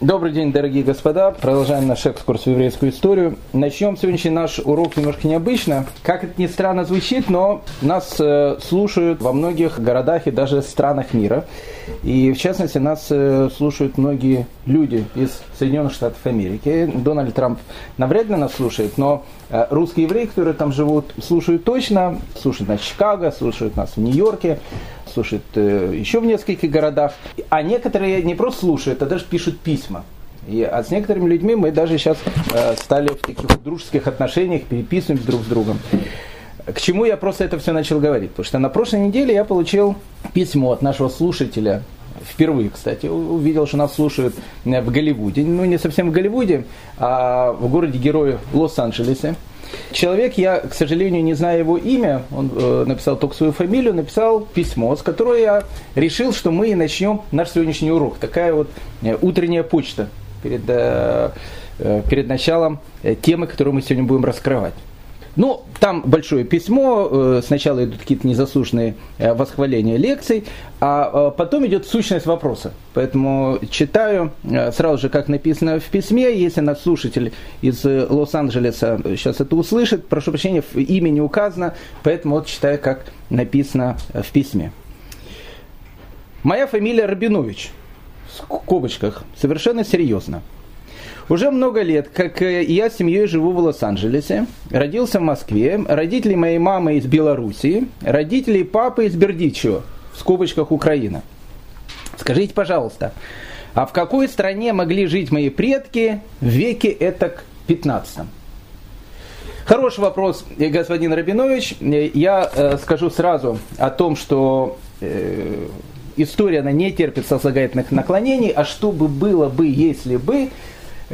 Добрый день, дорогие господа. Продолжаем наш экскурс в еврейскую историю. Начнем сегодняшний наш урок немножко необычно. Как это ни странно звучит, но нас э, слушают во многих городах и даже странах мира. И в частности нас э, слушают многие люди из Соединенных Штатов Америки. Дональд Трамп навряд ли нас слушает, но э, русские евреи, которые там живут, слушают точно. Слушают нас в Чикаго, слушают нас в Нью-Йорке слушают э, еще в нескольких городах. А некоторые не просто слушают, а даже пишут письма. И, а с некоторыми людьми мы даже сейчас э, стали в таких дружеских отношениях, переписываемся друг с другом. К чему я просто это все начал говорить? Потому что на прошлой неделе я получил письмо от нашего слушателя, впервые, кстати, увидел, что нас слушают э, в Голливуде. Ну, не совсем в Голливуде, а в городе-герое Лос-Анджелесе. Человек, я, к сожалению, не знаю его имя, он э, написал только свою фамилию, написал письмо, с которого я решил, что мы и начнем наш сегодняшний урок. Такая вот э, утренняя почта перед, э, э, перед началом э, темы, которую мы сегодня будем раскрывать. Ну, там большое письмо, э, сначала идут какие-то незаслуженные э, восхваления лекций, а э, потом идет сущность вопроса. Поэтому читаю сразу же, как написано в письме. Если наш слушатель из Лос-Анджелеса сейчас это услышит, прошу прощения, имя не указано, поэтому вот читаю, как написано в письме. Моя фамилия Рабинович, в скобочках, совершенно серьезно – уже много лет, как э, я с семьей живу в Лос-Анджелесе, родился в Москве, родители моей мамы из Белоруссии, родители папы из Бердичева, в скобочках Украина. Скажите, пожалуйста, а в какой стране могли жить мои предки в веке этак 15 Хороший вопрос, э, господин Рабинович. Э, я э, скажу сразу о том, что э, история она не терпит сослагательных наклонений, а что бы было бы, если бы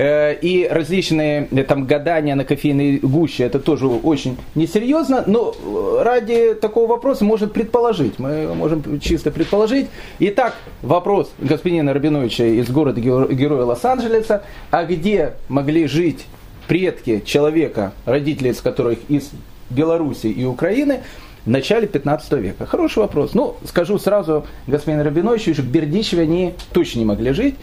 и различные э, там гадания на кофейной гуще, это тоже очень несерьезно, но э, ради такого вопроса можно предположить, мы можем чисто предположить. Итак, вопрос господина Рабиновича из города Героя Лос-Анджелеса, а где могли жить предки человека, родители из которых из Беларуси и Украины, в начале 15 века? Хороший вопрос. Ну, скажу сразу, господин Рабинович, в Бердичеве они точно не могли жить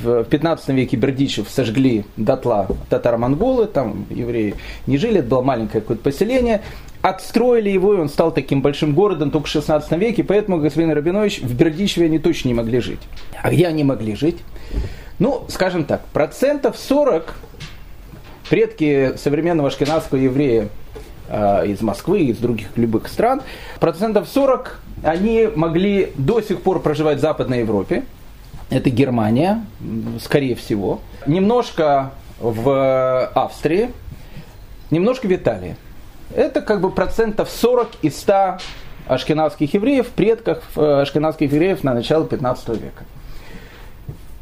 в 15 веке Бердичев сожгли дотла татаро-монголы, там евреи не жили, это было маленькое какое-то поселение. Отстроили его, и он стал таким большим городом только в 16 веке, поэтому, господин Рабинович, в Бердичеве они точно не могли жить. А где они могли жить? Ну, скажем так, процентов 40 предки современного ашкенадского еврея э, из Москвы, из других любых стран, процентов 40 они могли до сих пор проживать в Западной Европе, это Германия, скорее всего. Немножко в Австрии, немножко в Италии. Это как бы процентов 40 из 100 ашкенадских евреев, предках э, ашкенадских евреев на начало 15 века.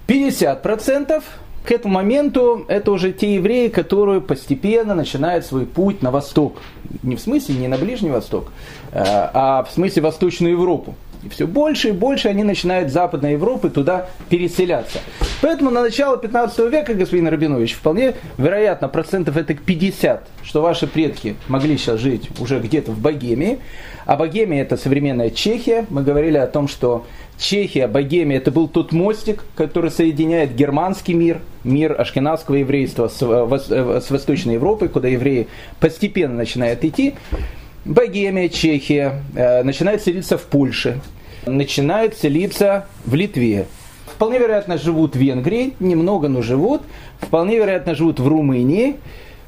50 процентов к этому моменту это уже те евреи, которые постепенно начинают свой путь на восток. Не в смысле не на Ближний Восток, э, а в смысле Восточную Европу. И все больше и больше они начинают с Западной Европы туда переселяться. Поэтому на начало 15 века, господин Рабинович, вполне вероятно, процентов это 50, что ваши предки могли сейчас жить уже где-то в Богемии. А Богемия это современная Чехия. Мы говорили о том, что Чехия, Богемия это был тот мостик, который соединяет германский мир, мир ашкенадского еврейства с, э, с Восточной Европой, куда евреи постепенно начинают идти. Богемия, Чехия, э, начинают селиться в Польше, начинают селиться в Литве. Вполне вероятно живут в Венгрии, немного, но живут. Вполне вероятно живут в Румынии.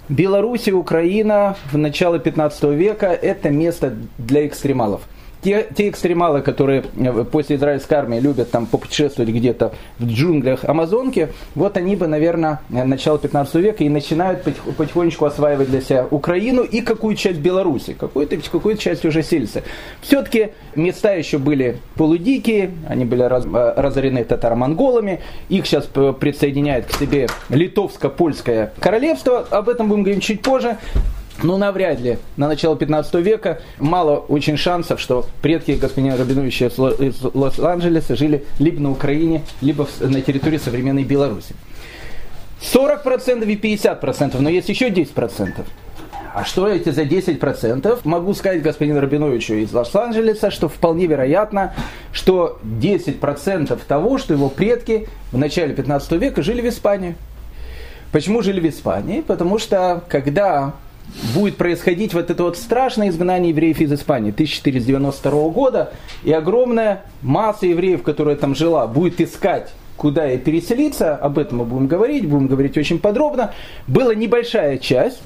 Белоруссия, Украина в начало 15 века – это место для экстремалов те, те экстремалы, которые э, после израильской армии любят там попутешествовать где-то в джунглях Амазонки, вот они бы, наверное, э, начало 15 века и начинают потихонечку осваивать для себя Украину и какую часть Беларуси, какую-то какую часть уже сельцы. Все-таки места еще были полудикие, они были раз, э, разорены татаро-монголами, их сейчас присоединяет к себе литовско-польское королевство, об этом будем говорить чуть позже. Ну, навряд ли. На начало 15 века мало очень шансов, что предки господина Рабиновича из Лос-Анджелеса жили либо на Украине, либо на территории современной Беларуси. 40% и 50%, но есть еще 10%. а что эти за 10%? Могу сказать господину Рабиновичу из Лос-Анджелеса, что вполне вероятно, что 10% того, что его предки в начале 15 века жили в Испании. Почему жили в Испании? Потому что когда будет происходить вот это вот страшное изгнание евреев из Испании 1492 года, и огромная масса евреев, которая там жила, будет искать куда ей переселиться, об этом мы будем говорить, будем говорить очень подробно, была небольшая часть,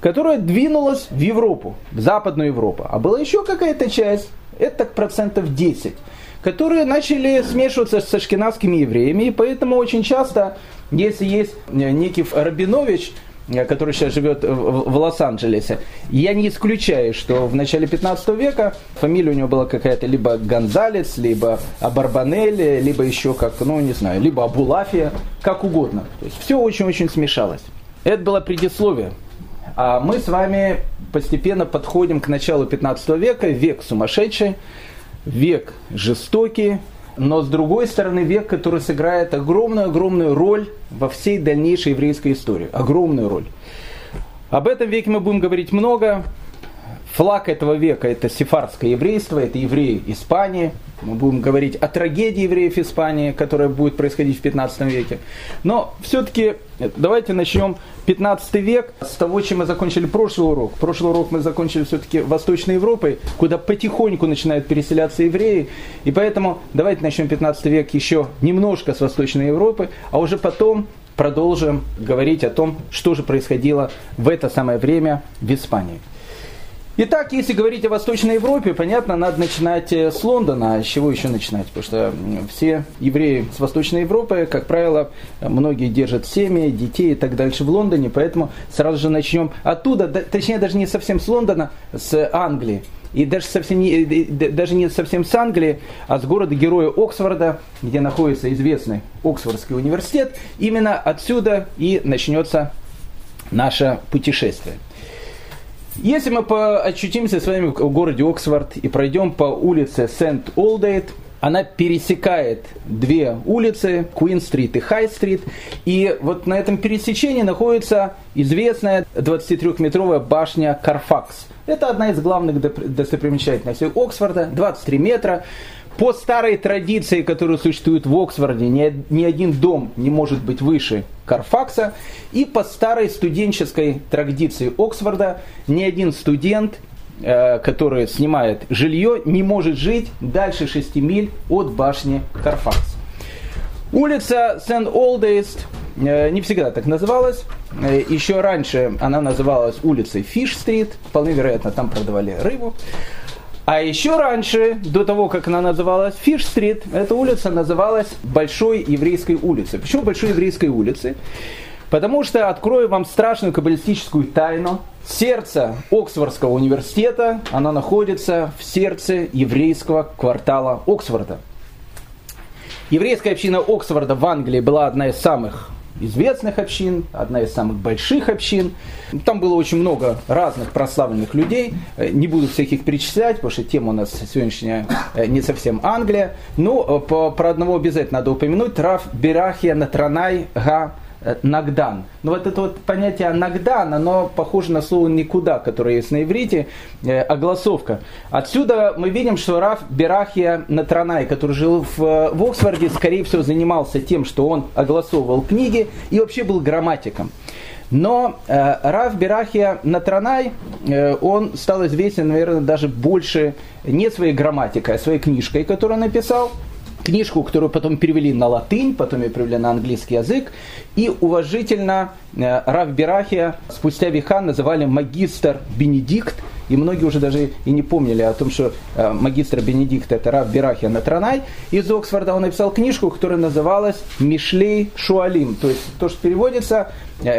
которая двинулась в Европу, в Западную Европу. А была еще какая-то часть, это так процентов 10, которые начали смешиваться с ашкенадскими евреями, и поэтому очень часто, если есть некий Рабинович, Э, который сейчас живет в Лос-Анджелесе, я не исключаю, что в начале 15 века фамилия у него была какая-то либо Гонзалес, либо Абарбанелли, либо еще как, ну не знаю, либо Абулафия, как угодно. То есть все очень-очень смешалось. Это было предисловие. А мы с вами постепенно подходим к началу 15 века, век сумасшедший, век жестокий, но с другой стороны век, который сыграет огромную-огромную роль во всей дальнейшей еврейской истории. Огромную роль. Об этом веке мы будем говорить много. Флаг этого века это сефардское еврейство, это евреи Испании. Мы будем говорить о трагедии евреев Испании, которая будет происходить в 15 веке. Но все-таки давайте начнем 15 век с того, чем мы закончили прошлый урок. Прошлый урок мы закончили все-таки Восточной Европой, куда потихоньку начинают переселяться евреи. И поэтому давайте начнем 15 век еще немножко с Восточной Европы, а уже потом продолжим говорить о том, что же происходило в это самое время в Испании. Итак, если говорить о Восточной Европе, понятно, надо начинать э, с Лондона. А с чего еще начинать? Потому что все евреи с Восточной Европы, как правило, многие держат семьи, детей и так дальше в Лондоне, поэтому сразу же начнем оттуда, точнее даже не совсем с Лондона, с Англии. И даже, совсем не, даже не совсем с Англии, а с города героя Оксфорда, где находится известный Оксфордский университет. Именно отсюда и начнется наше путешествие. Если мы очутимся с вами в городе Оксфорд и пройдем по улице Сент-Олдейт, она пересекает две улицы, Куин-стрит и Хай-стрит. И вот на этом пересечении находится известная 23-метровая башня Карфакс. Это одна из главных достопримечательностей Оксфорда, 23 метра. По старой традиции, которая существует в Оксфорде, ни, ни один дом не может быть выше Карфакса. И по старой студенческой традиции Оксфорда, ни один студент, э, который снимает жилье, не может жить дальше 6 миль от башни Карфакс. Улица Сент-Олдейст э, не всегда так называлась. Э, еще раньше она называлась улицей Фиш-стрит. Вполне вероятно, там продавали рыбу. А еще раньше, до того, как она называлась Фиш-стрит, эта улица называлась Большой еврейской улицей. Почему Большой еврейской улицей? Потому что открою вам страшную каббалистическую тайну. Сердце Оксфордского университета, оно находится в сердце еврейского квартала Оксфорда. Еврейская община Оксфорда в Англии была одна из самых известных общин, одна из самых больших общин. Там было очень много разных прославленных людей. Э, не буду всех их перечислять, потому что тема у нас сегодняшняя э, не совсем Англия. Но э, про одного обязательно надо упомянуть. Раф Берахия Натранай Га нагдан. Но вот это вот понятие нагдан, оно похоже на слово никуда, которое есть на иврите, э, огласовка. Отсюда мы видим, что Раф Берахия Натранай, который жил в, в Оксфорде, скорее всего занимался тем, что он огласовывал книги и вообще был грамматиком. Но э, Раф Берахия Натранай, э, он стал известен, наверное, даже больше не своей грамматикой, а своей книжкой, которую он написал – книжку, которую потом перевели на латынь, потом ее перевели на английский язык, и уважительно э, Рав Берахия спустя века называли магистр Бенедикт, и многие уже даже и не помнили о том, что э, магистр Бенедикт это Рав Берахия Натранай. Из Оксфорда он написал книжку, которая называлась «Мишлей Шуалим», то есть то, что переводится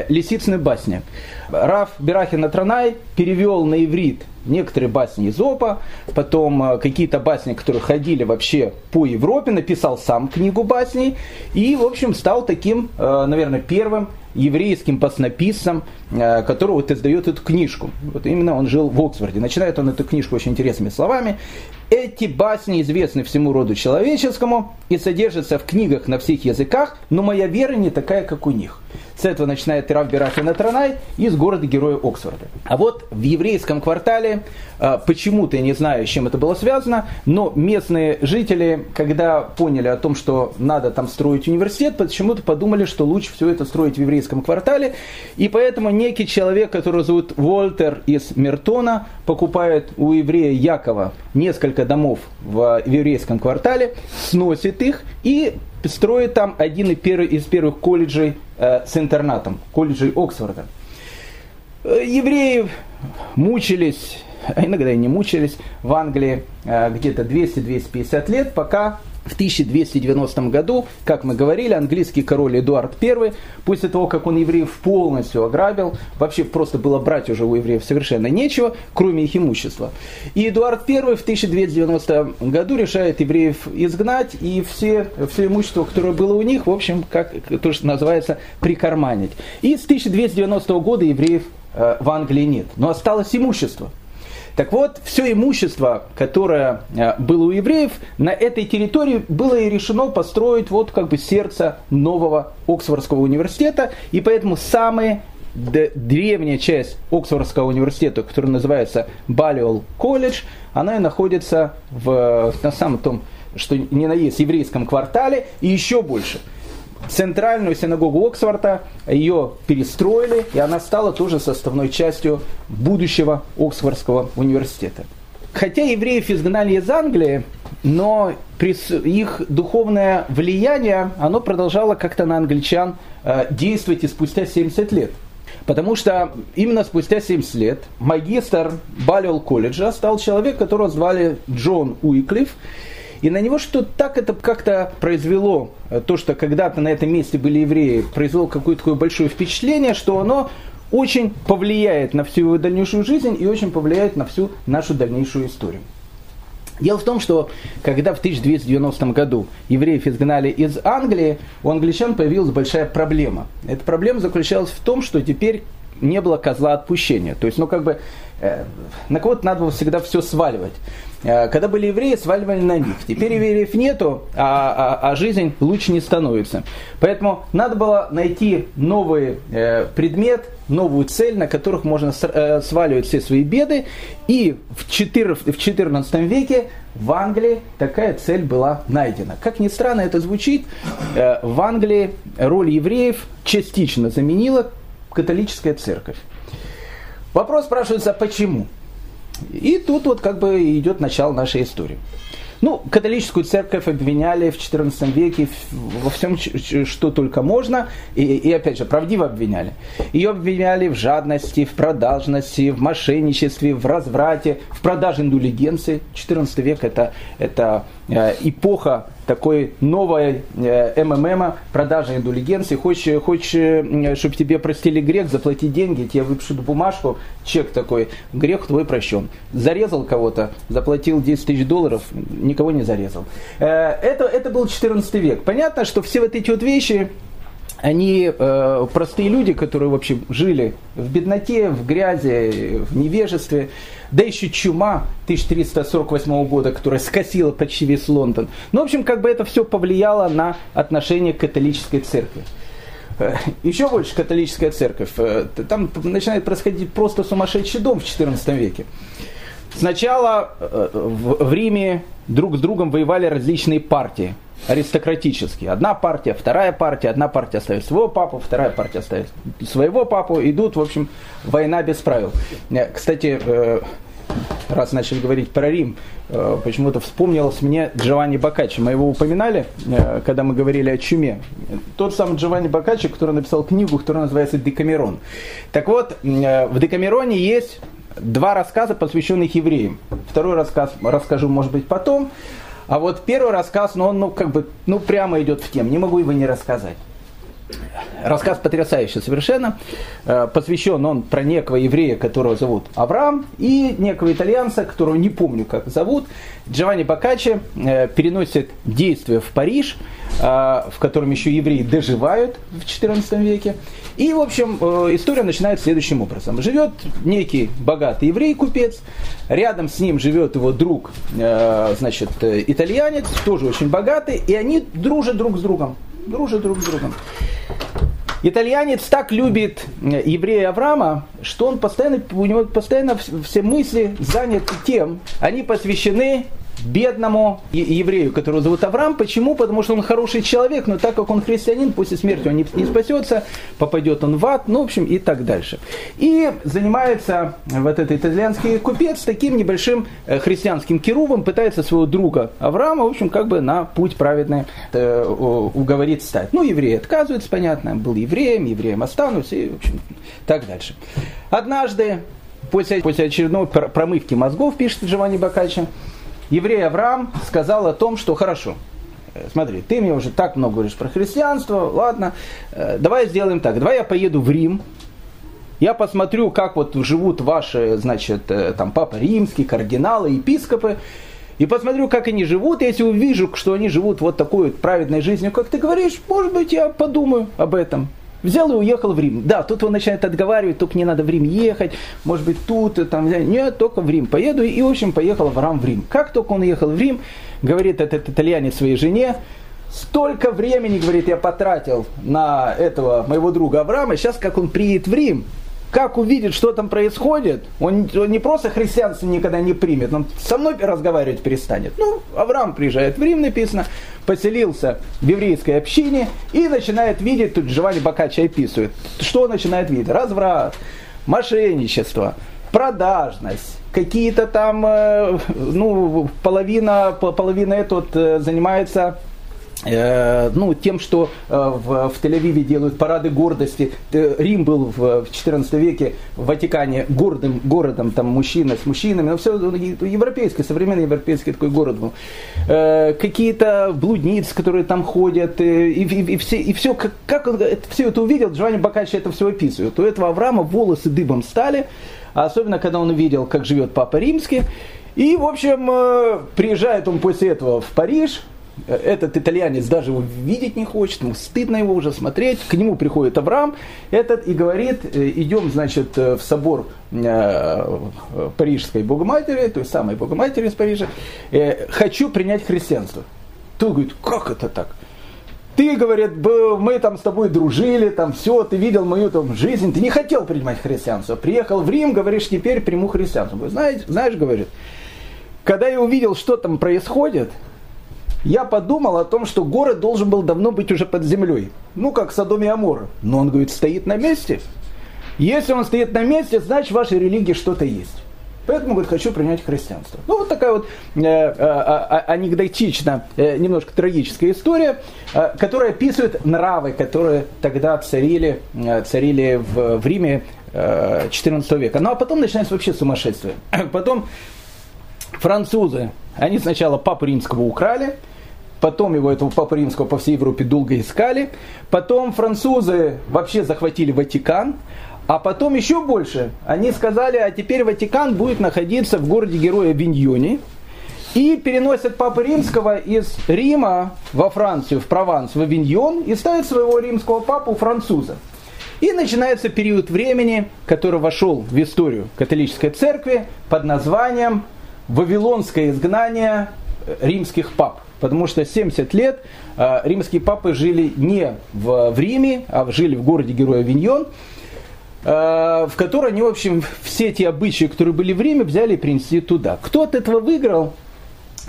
«Лисицыны басни». Рав Берахия Натранай перевел на иврит некоторые басни из Опа, потом э, какие-то басни, которые ходили вообще по Европе, написал сам книгу басней и, в общем, стал таким, э, наверное, первым еврейским баснописцем, э, который вот издает эту книжку. Вот именно он жил в Оксфорде. Начинает он эту книжку очень интересными словами. Эти басни известны всему роду человеческому и содержатся в книгах на всех языках, но моя вера не такая, как у них. С этого начинает Раф Берахина Транай из города-героя Оксфорда. А вот в еврейском квартале, э, почему-то, я не знаю, с чем это было связано, но местные жители, когда поняли о том, что надо там строить университет, почему-то подумали, что лучше все это строить в еврейском квартале. И поэтому некий человек, которого зовут Вольтер из Мертона, покупает у еврея Якова несколько домов в еврейском квартале, сносит их и строит там один из первых колледжей э, с интернатом, колледжей Оксфорда. Э, евреи мучились, а иногда и не мучились, в Англии э, где-то 200-250 лет, пока в 1290 году, как мы говорили, английский король Эдуард I, после того, как он евреев полностью ограбил, вообще просто было брать уже у евреев совершенно нечего, кроме их имущества. И Эдуард I в 1290 году решает евреев изгнать и все, все имущество, которое было у них, в общем, как то, что называется, прикарманить. И с 1290 года евреев э, в Англии нет. Но осталось имущество – так вот, все имущество, которое э, было у евреев, на этой территории было и решено построить вот как бы сердце нового Оксфордского университета, и поэтому самые древняя часть Оксфордского университета, который называется Балиол колледж, она и находится в, на самом том, что не на есть, еврейском квартале, и еще больше – центральную синагогу Оксфорда, ее перестроили, и она стала тоже составной частью будущего Оксфордского университета. Хотя евреев изгнали из Англии, но их духовное влияние, оно продолжало как-то на англичан э, действовать и спустя 70 лет. Потому что именно спустя 70 лет магистр Балиол колледжа стал человек, которого звали Джон Уиклифф, и на него что так это как-то произвело, э, то, что когда-то на этом месте были евреи, произвело какое-то такое большое впечатление, что оно очень повлияет на всю его дальнейшую жизнь и очень повлияет на всю нашу дальнейшую историю. Дело в том, что когда в 1290 году евреев изгнали из Англии, у англичан появилась большая проблема. Эта проблема заключалась в том, что теперь не было козла отпущения. То есть, ну как бы, э, на кого-то надо было всегда все сваливать. Э, когда были евреи, сваливали на них. Теперь евреев нету, а, а, а жизнь лучше не становится. Поэтому надо было найти новый э, предмет, новую цель, на которых можно э, сваливать все свои беды. И в, 4, в 14 веке в Англии такая цель была найдена. Как ни странно это звучит, в Англии роль евреев частично заменила католическая церковь. Вопрос спрашивается, почему? И тут вот как бы идет начало нашей истории. Ну, католическую церковь обвиняли в XIV веке во всем, что только можно, и, и опять же, правдиво обвиняли. Ее обвиняли в жадности, в продажности, в мошенничестве, в разврате, в продаже индулигенции. XIV век это, это эпоха такой новой э, МММ, продажа индулигенции. Хочешь, хочешь, э, чтобы тебе простили грех, заплати деньги, тебе выпишут бумажку, чек такой, грех твой прощен. Зарезал кого-то, заплатил 10 тысяч долларов, никого не зарезал. Э, это, это был 14 век. Понятно, что все вот эти вот вещи, они э, простые люди, которые вообще жили в бедноте, в грязи, в невежестве, да еще чума 1348 года, которая скосила почти весь Лондон. Ну, в общем, как бы это все повлияло на отношение к католической церкви. Э, еще больше католическая церковь. Э, там начинает происходить просто сумасшедший дом в XIV веке. Сначала э, в Риме друг с другом воевали различные партии аристократические. Одна партия, вторая партия, одна партия ставит своего папу, вторая партия ставит своего папу, идут, в общем, война без правил. Э, кстати, э, раз начали говорить про Рим, э, почему-то вспомнилось мне Джованни Бокаччи. Мы его упоминали, когда мы говорили о чуме. Тот самый Джованни Бокаччи, который написал книгу, которая называется «Декамерон». Так вот, в Декамероне есть два рассказа, посвященных евреям. Второй рассказ расскажу, может быть, потом. А вот первый рассказ, ну, он, ну, как бы, ну, прямо идет в тему. Не могу его не рассказать. Рассказ потрясающий совершенно. Э, посвящен он про некого еврея, которого зовут Авраам, и некого итальянца, которого не помню, как зовут. Джованни Бокаччи э, переносит действие в Париж, э, в котором еще евреи доживают в XIV веке. И, в общем, история начинается следующим образом. Живет некий богатый еврей-купец, рядом с ним живет его друг, значит, итальянец, тоже очень богатый, и они дружат друг с другом. Дружат друг с другом. Итальянец так любит еврея Авраама, что он постоянно, у него постоянно все мысли заняты тем, они посвящены бедному еврею, которого зовут Авраам. Почему? Потому что он хороший человек, но так как он христианин, после смерти он не, не спасется, попадет он в ад, ну, в общем, и так дальше. И занимается вот этот итальянский купец таким небольшим э, христианским керувом, пытается своего друга Авраама, в общем, как бы на путь праведный э, уговорить стать. Ну, евреи отказываются, понятно, был евреем, евреем останусь, и, в общем, так дальше. Однажды, после, после очередной промывки мозгов, пишет Джованни Бакачи, еврей Авраам сказал о том, что хорошо, э, смотри, ты мне уже так много говоришь про христианство, ладно, э, давай сделаем так, давай я поеду в Рим, я посмотрю, как вот живут ваши, значит, э, там, папа римский, кардиналы, епископы, и посмотрю, как они живут, если увижу, что они живут вот такой вот праведной жизнью, как ты говоришь, может быть, я подумаю об этом. Взял и уехал в Рим. Да, тут он начинает отговаривать, только не надо в Рим ехать, может быть, тут, там, нет, только в Рим поеду. И, в общем, поехал Авраам в Рим. Как только он уехал в Рим, говорит этот итальянец своей жене, столько времени, говорит, я потратил на этого моего друга Авраама, сейчас как он приедет в Рим, как увидит, что там происходит, он, он не просто христианство никогда не примет, он со мной разговаривать перестанет. Ну, Авраам приезжает в Рим, написано, поселился в еврейской общине и начинает видеть, тут Джованни Бакачи описывает, что он начинает видеть? Разврат, мошенничество, продажность, какие-то там, э, ну, половина, половина этот э, занимается ну, тем, что э, в, в Тель-Авиве делают парады гордости. Рим был в, 14 веке в Ватикане гордым городом, там мужчина с мужчинами, но все ну, европейский, современный европейский такой город был. Э, какие-то блудницы, которые там ходят, и, и, и все, и все как, как он это, все это увидел, Джованни Бакачи это все описывает. У этого Авраама волосы дыбом стали, особенно когда он увидел, как живет Папа Римский. И, в общем, приезжает он после этого в Париж, этот итальянец даже его видеть не хочет, ему стыдно его уже смотреть. К нему приходит Авраам этот и говорит, э, идем, значит, э, в собор э, Парижской Богоматери, той самой Богоматери из Парижа, хочу принять христианство. Тут говорит, как это так? Ты, говорит, мы там с тобой дружили, там все, ты видел мою там жизнь, ты не хотел принимать христианство. Приехал в Рим, говоришь, теперь приму христианство. Знаешь, знаешь, говорит, когда я увидел, что там происходит, я подумал о том, что город должен был давно быть уже под землей. Ну, как Содом и Амор. Но он, говорит, стоит на месте. Если он стоит на месте, значит, в вашей религии что-то есть. Поэтому, говорит, хочу принять христианство. Ну, вот такая вот э, э, э, анекдотичная, э, немножко трагическая история, э, которая описывает нравы, которые тогда царили, э, царили в, в Риме э, 14 века. Ну, а потом начинается вообще сумасшествие. Потом французы, они сначала папу римского украли, Потом его, этого Папы Римского, по всей Европе долго искали. Потом французы вообще захватили Ватикан. А потом еще больше. Они сказали, а теперь Ватикан будет находиться в городе Героя Виньоне. И переносят Папы Римского из Рима во Францию, в Прованс, в Авиньон, и ставят своего римского папу француза. И начинается период времени, который вошел в историю католической церкви под названием «Вавилонское изгнание римских пап» потому что 70 лет э, римские папы жили не в, Риме, а жили в городе Героя Виньон, э, в которой они, в общем, все те обычаи, которые были в Риме, взяли и принесли туда. Кто от этого выиграл?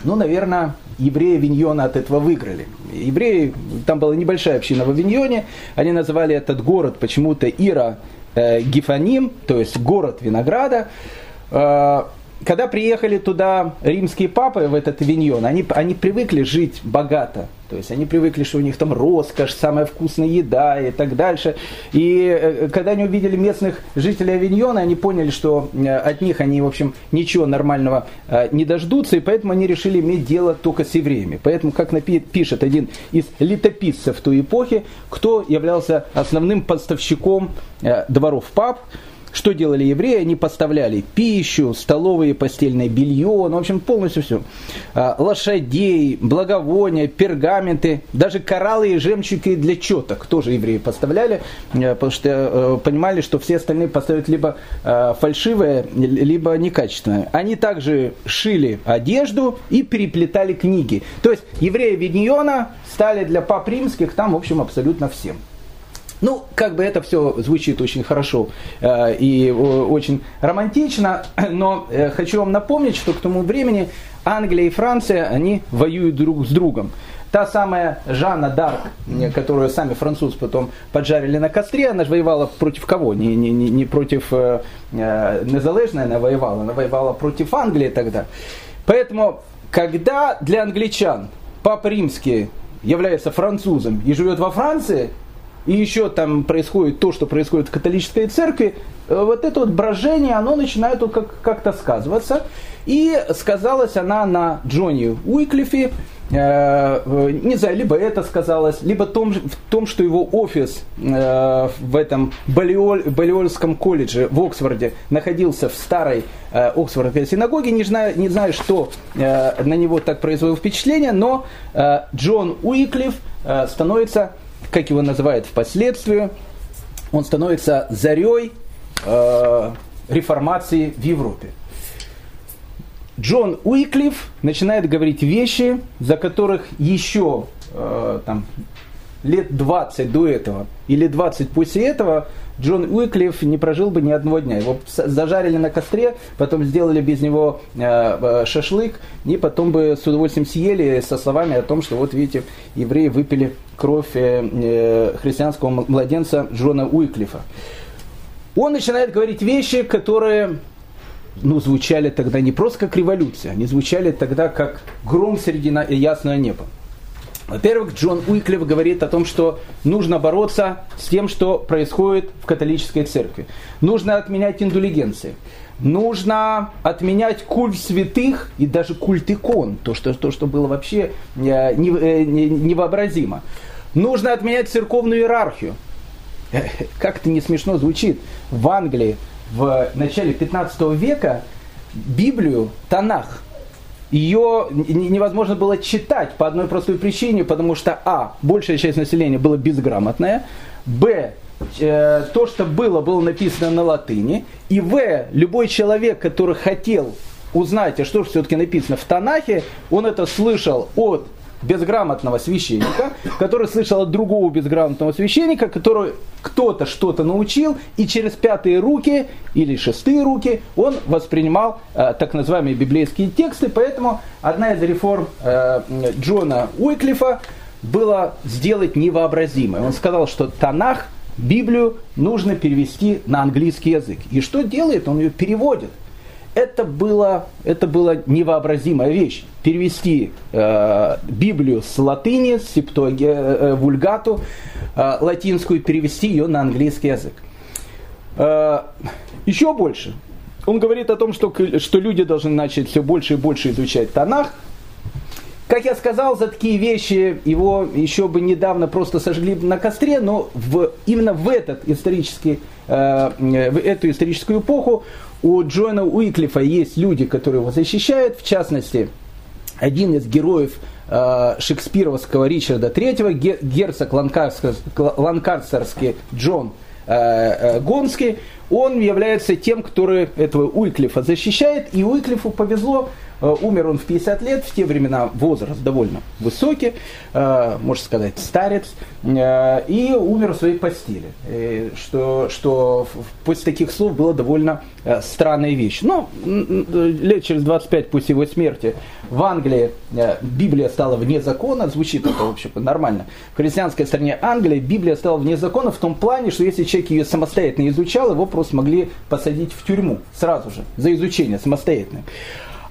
Ну, наверное, евреи Виньона от этого выиграли. Евреи, там была небольшая община в Авиньоне, они называли этот город почему-то Ира э, Гифаним, то есть город винограда. Э, когда приехали туда римские папы в этот Виньон, они, они привыкли жить богато. То есть они привыкли, что у них там роскошь, самая вкусная еда и так дальше. И э, когда они увидели местных жителей Авиньона, они поняли, что э, от них они, в общем, ничего нормального э, не дождутся, и поэтому они решили иметь дело только с евреями. Поэтому, как пишет один из летописцев той эпохи, кто являлся основным поставщиком дворов пап, что делали евреи? Они поставляли пищу, столовые, постельное белье, ну, в общем, полностью все. А, лошадей, благовония, пергаменты, даже кораллы и жемчуги для четок тоже евреи поставляли, э, потому что э, понимали, что все остальные поставят либо э, фальшивое, либо некачественное. Они также шили одежду и переплетали книги. То есть евреи Виньона стали для пап римских там, в общем, абсолютно всем. Ну, как бы это все звучит очень хорошо э, и очень романтично, но э, хочу вам напомнить, что к тому времени Англия и Франция, они воюют друг с другом. Та самая Жанна Дарк, которую сами французы потом поджарили на костре, она же воевала против кого? Не, не, не, против э, э, Незалежной она воевала, она воевала против Англии тогда. Поэтому, когда для англичан Папа Римский является французом и живет во Франции, и еще там происходит то, что происходит в католической церкви, э, вот это вот брожение, оно начинает вот как- как-то сказываться. И сказалась она на Джонни Уиклифе, э, не знаю, либо это сказалось, либо том, в том, что его офис э, в этом Балиоль, Балиольском колледже в Оксфорде находился в старой э, Оксфордской синагоге. Не знаю, не знаю что э, на него так произвело впечатление, но э, Джон Уиклиф становится как его называют впоследствии, он становится зарей э, реформации в Европе. Джон Уиклиф начинает говорить вещи, за которых еще э, там, лет 20 до этого или 20 после этого Джон Уиклиф не прожил бы ни одного дня. Его зажарили на костре, потом сделали без него э, э, шашлык, и потом бы с удовольствием съели со словами о том, что вот видите, евреи выпили кровь э, христианского младенца Джона Уиклифа. Он начинает говорить вещи, которые ну, звучали тогда не просто как революция, они звучали тогда как гром среди ясного неба. Во-первых, Джон Уиклиф говорит о том, что нужно бороться с тем, что происходит в католической церкви. Нужно отменять индулигенции. Нужно отменять культ святых и даже культ икон, то, что, то, что было вообще э, невообразимо. Нужно отменять церковную иерархию. Как-то не смешно звучит. В Англии в начале 15 века Библию, Танах, ее невозможно было читать по одной простой причине, потому что, а, большая часть населения была безграмотная, б, э, то, что было, было написано на латыни, и в, любой человек, который хотел узнать, а что же все-таки написано в Танахе, он это слышал от безграмотного священника, который слышал от другого безграмотного священника, который кто-то что-то научил, и через пятые руки или шестые руки он воспринимал э, так называемые библейские тексты. Поэтому одна из реформ э, Джона Уиклифа была сделать невообразимое. Он сказал, что Танах, Библию, нужно перевести на английский язык. И что делает? Он ее переводит это было, это была невообразимая вещь. Перевести э, Библию с латыни, с септуаги, э, э, вульгату, э, латинскую, перевести ее на английский язык. Э, еще больше. Он говорит о том, что, что люди должны начать все больше и больше изучать Танах. Как я сказал, за такие вещи его еще бы недавно просто сожгли на костре, но в, именно в, этот исторический, э, в эту историческую эпоху у Джона Уиклифа есть люди, которые его защищают, в частности, один из героев э, шекспировского Ричарда III, герцог Ланкастерский Джон э, э, Гонский, он является тем, который этого Уиклифа защищает, и Уиклифу повезло, умер он в 50 лет, в те времена возраст довольно высокий, э, можно сказать, старец, э, и умер в своей постели. Что, что после таких слов было довольно странная вещь. Но лет через 25 после его смерти в Англии Библия стала вне закона, звучит это, в общем, нормально. В христианской стране Англии Библия стала вне закона в том плане, что если человек ее самостоятельно изучал, его просто могли посадить в тюрьму сразу же за изучение самостоятельное.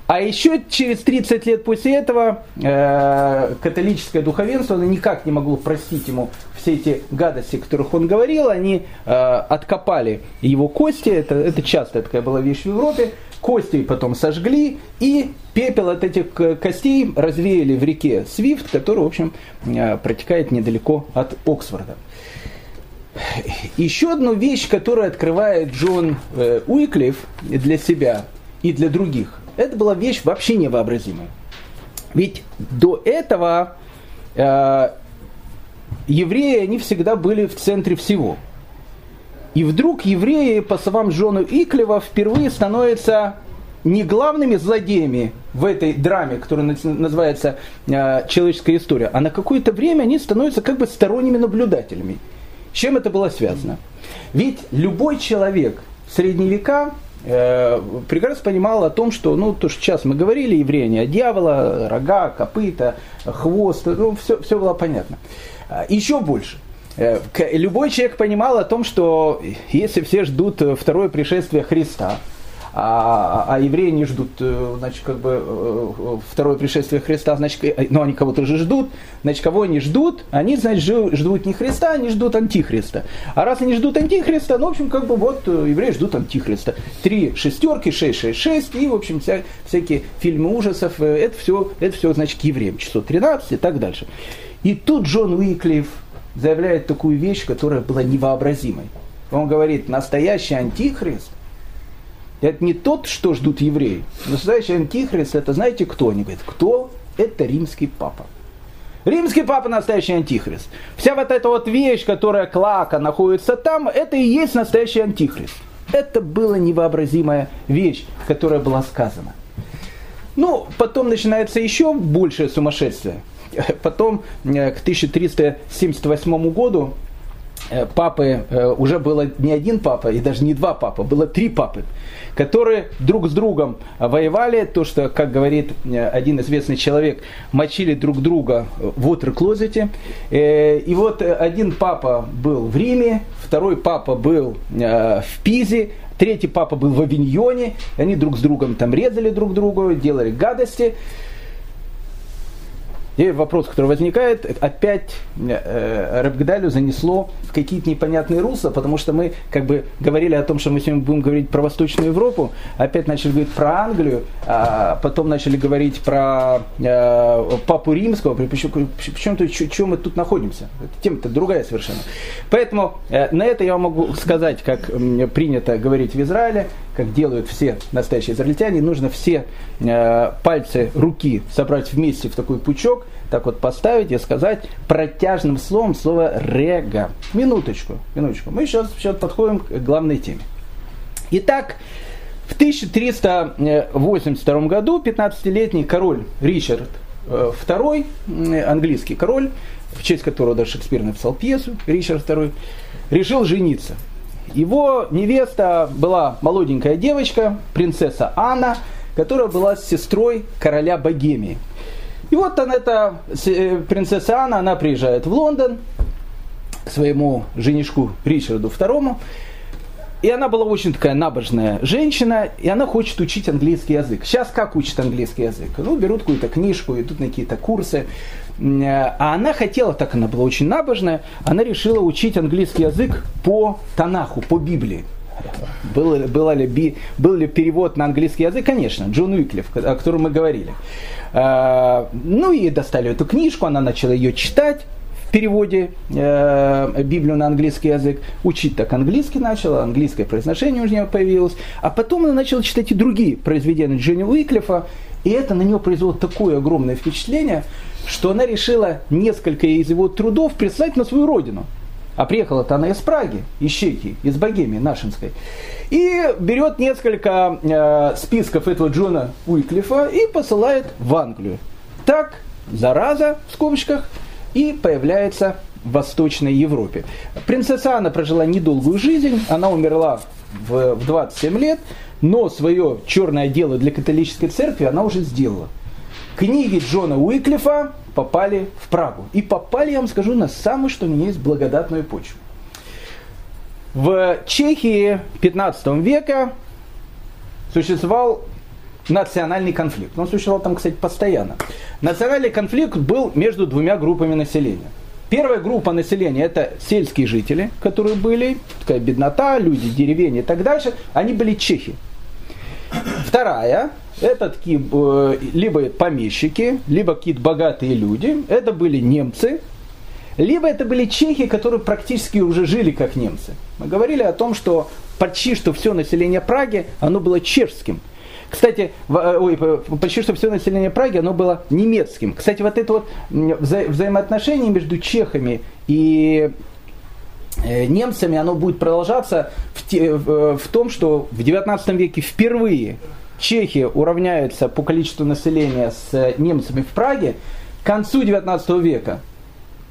А еще через 30 лет после этого э, католическое духовенство оно никак не могло простить ему все эти гадости, о которых он говорил. Они э, откопали его кости, это, это часто такая была вещь в Европе. Кости потом сожгли и пепел от этих костей развеяли в реке Свифт, которая, в общем, э, протекает недалеко от Оксфорда. Еще одну вещь, которую открывает Джон э, Уиклиф для себя и для других это была вещь вообще невообразимая. Ведь до этого э, евреи, они всегда были в центре всего. И вдруг евреи, по словам Джона Иклева, впервые становятся не главными злодеями в этой драме, которая называется э, «Человеческая история», а на какое-то время они становятся как бы сторонними наблюдателями. С чем это было связано? Ведь любой человек в средние века прекрасно понимал о том, что, ну, то, что сейчас мы говорили, евреи не от дьявола, рога, копыта, хвост, ну, все, все было понятно. А, Еще больше. Э, любой человек понимал о том, что если все ждут второе пришествие Христа, а, а евреи не ждут, э, значит, как бы э, второе пришествие Христа, значит, ну они кого-то же ждут, значит, кого они ждут? Они, значит, ждут не Христа, они ждут Антихриста. А раз они ждут Антихриста, ну, в общем, как бы вот евреи ждут Антихриста. Три шестерки, шесть, шесть, шесть, и, в общем, вся, всякие фильмы ужасов, это все, это все, значит, к евреям, число 13 и так дальше. И тут Джон Уиклифф заявляет такую вещь, которая была невообразимой. Он говорит, настоящий антихрист это не тот, что ждут евреи. Настоящий антихрист, это знаете кто? Они говорят, кто? Это римский папа. Римский папа настоящий антихрист. Вся вот эта вот вещь, которая клака находится там, это и есть настоящий антихрист. Это была невообразимая вещь, которая была сказана. Ну, потом начинается еще большее сумасшествие. Потом э, к 1378 году папы, э, уже было не один папа и даже не два папа, было три папы, которые друг с другом воевали, то, что, как говорит один известный человек, мочили друг друга в water-клозете. И вот один папа был в Риме, второй папа был в Пизе, третий папа был в Авиньоне, они друг с другом там резали друг друга, делали гадости. И вопрос, который возникает, опять э, Рэбгдалю занесло в какие-то непонятные русла, потому что мы как бы говорили о том, что мы сегодня будем говорить про Восточную Европу, опять начали говорить про Англию, а потом начали говорить про э, Папу Римского, причем, причем то, чем мы тут находимся? Тема-то другая совершенно. Поэтому э, на это я могу сказать, как принято говорить в Израиле, как делают все настоящие израильтяне, нужно все э, пальцы руки собрать вместе в такой пучок, так вот поставить и сказать протяжным словом слово рега. Минуточку, минуточку. Мы сейчас, сейчас подходим к главной теме. Итак, в 1382 году 15-летний король Ричард II, э, английский король, в честь которого даже Шекспир написал пьесу, Ричард II, решил жениться. Его невеста была молоденькая девочка, принцесса Анна, которая была сестрой короля Богемии. И вот она, эта э, принцесса Анна, она приезжает в Лондон к своему женишку Ричарду II. И она была очень такая набожная женщина, и она хочет учить английский язык. Сейчас как учат английский язык? Ну, берут какую-то книжку, идут на какие-то курсы. А она хотела, так она была очень набожная, она решила учить английский язык по Танаху, по Библии. Был, было ли, би, был ли перевод на английский язык? Конечно, Джон Уиклиф, о котором мы говорили. А, ну и достали эту книжку, она начала ее читать переводе э, Библию на английский язык. Учить так английский начала, английское произношение у нее появилось. А потом она начала читать и другие произведения Джонни Уиклифа. И это на нее произвело такое огромное впечатление, что она решила несколько из его трудов прислать на свою родину. А приехала-то она из Праги, из Чехии, из Богемии нашинской. И берет несколько э, списков этого Джона Уиклифа и посылает в Англию. Так, зараза, в скобочках, и появляется в Восточной Европе. Принцесса Анна прожила недолгую жизнь, она умерла в, в 27 лет, но свое черное дело для католической церкви она уже сделала. Книги Джона Уиклифа попали в Прагу. И попали, я вам скажу, на самую, что у меня есть, благодатную почву. В Чехии 15 века существовал национальный конфликт. Он существовал там, кстати, постоянно. Национальный конфликт был между двумя группами населения. Первая группа населения это сельские жители, которые были, такая беднота, люди, деревень и так дальше. Они были чехи. Вторая это такие э, либо помещики, либо какие-то богатые люди. Это были немцы, либо это были чехи, которые практически уже жили как немцы. Мы говорили о том, что почти что все население Праги, оно было чешским. Кстати, э, ой, почти что все население Праги, оно было немецким. Кстати, вот это вот вза взаимоотношение между чехами и э, немцами, оно будет продолжаться в, те, в, в том, что в 19 веке впервые Чехия уравняется по количеству населения с немцами в Праге, к концу 19 века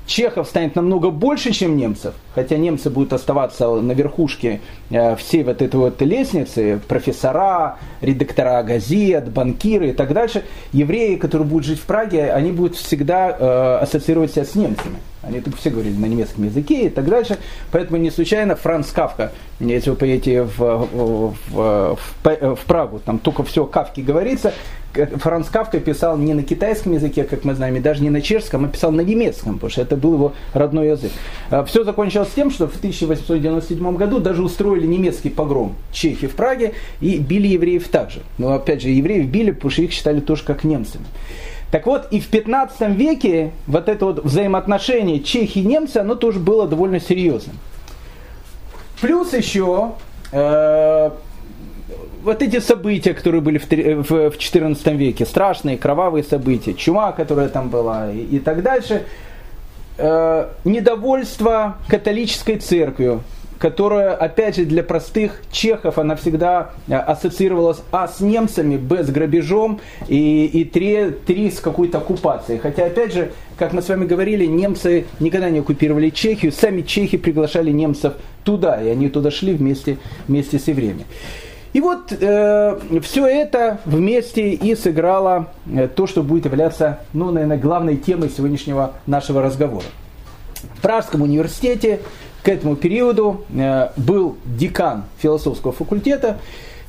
чехов станет намного больше, чем немцев, хотя немцы будут оставаться на верхушке э, всей вот этой вот лестницы, профессора, редактора газет, банкиры и так дальше, евреи, которые будут жить в Праге, они будут всегда э, ассоциировать себя с немцами. Они только все говорили на немецком языке и так дальше. Поэтому не случайно Франц Кавка, если вы поедете в, в, в, в, в Прагу, там только все Кавки говорится, Франц Кавка писал не на китайском языке, как мы знаем, и даже не на чешском, а писал на немецком, потому что это был его родной язык. А, Все закончилось тем, что в 1897 году даже устроили немецкий погром чехи в Праге и били евреев также. Но опять же, евреев били, потому что их считали тоже как немцами. Так вот, и в 15 веке вот это вот взаимоотношение чехи и немцы, оно тоже было довольно серьезным. Плюс еще э, вот эти события, которые были в, в, в 14 веке, страшные, кровавые события, чума, которая там была и, и так дальше, э, недовольство католической церковью, которая, опять же, для простых чехов, она всегда э, ассоциировалась а с немцами, б с грабежом и, и три, три с какой-то оккупацией. Хотя, опять же, как мы с вами говорили, немцы никогда не оккупировали Чехию, сами чехи приглашали немцев туда, и они туда шли вместе, вместе с евреями. И вот э, все это вместе и сыграло э, то, что будет являться, ну, наверное, главной темой сегодняшнего нашего разговора. В Пражском университете к этому периоду э, был декан философского факультета,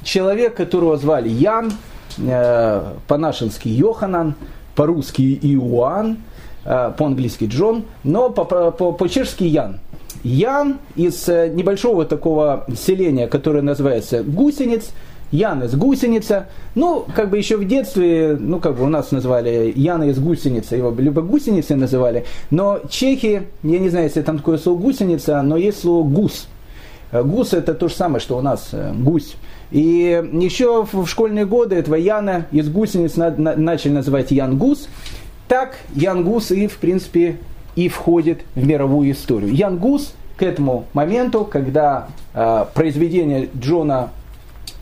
человек, которого звали Ян, э, по-нашенски Йоханан, по-русски Иоанн, э, по-английски Джон, но по-чешски Ян. Ян из э, небольшого такого селения, которое называется Гусениц, Ян из гусеница. Ну, как бы еще в детстве, ну, как бы у нас назвали Яна из гусеницы, его либо гусеницей называли. Но чехи, я не знаю, если там такое слово гусеница, но есть слово гус. Э, гус это то же самое, что у нас э, гусь. И еще в школьные годы этого Яна из гусениц начали называть Ян Гус. Так Ян Гус и, в принципе, и входит в мировую историю. Ян Гус к этому моменту, когда э, произведения Джона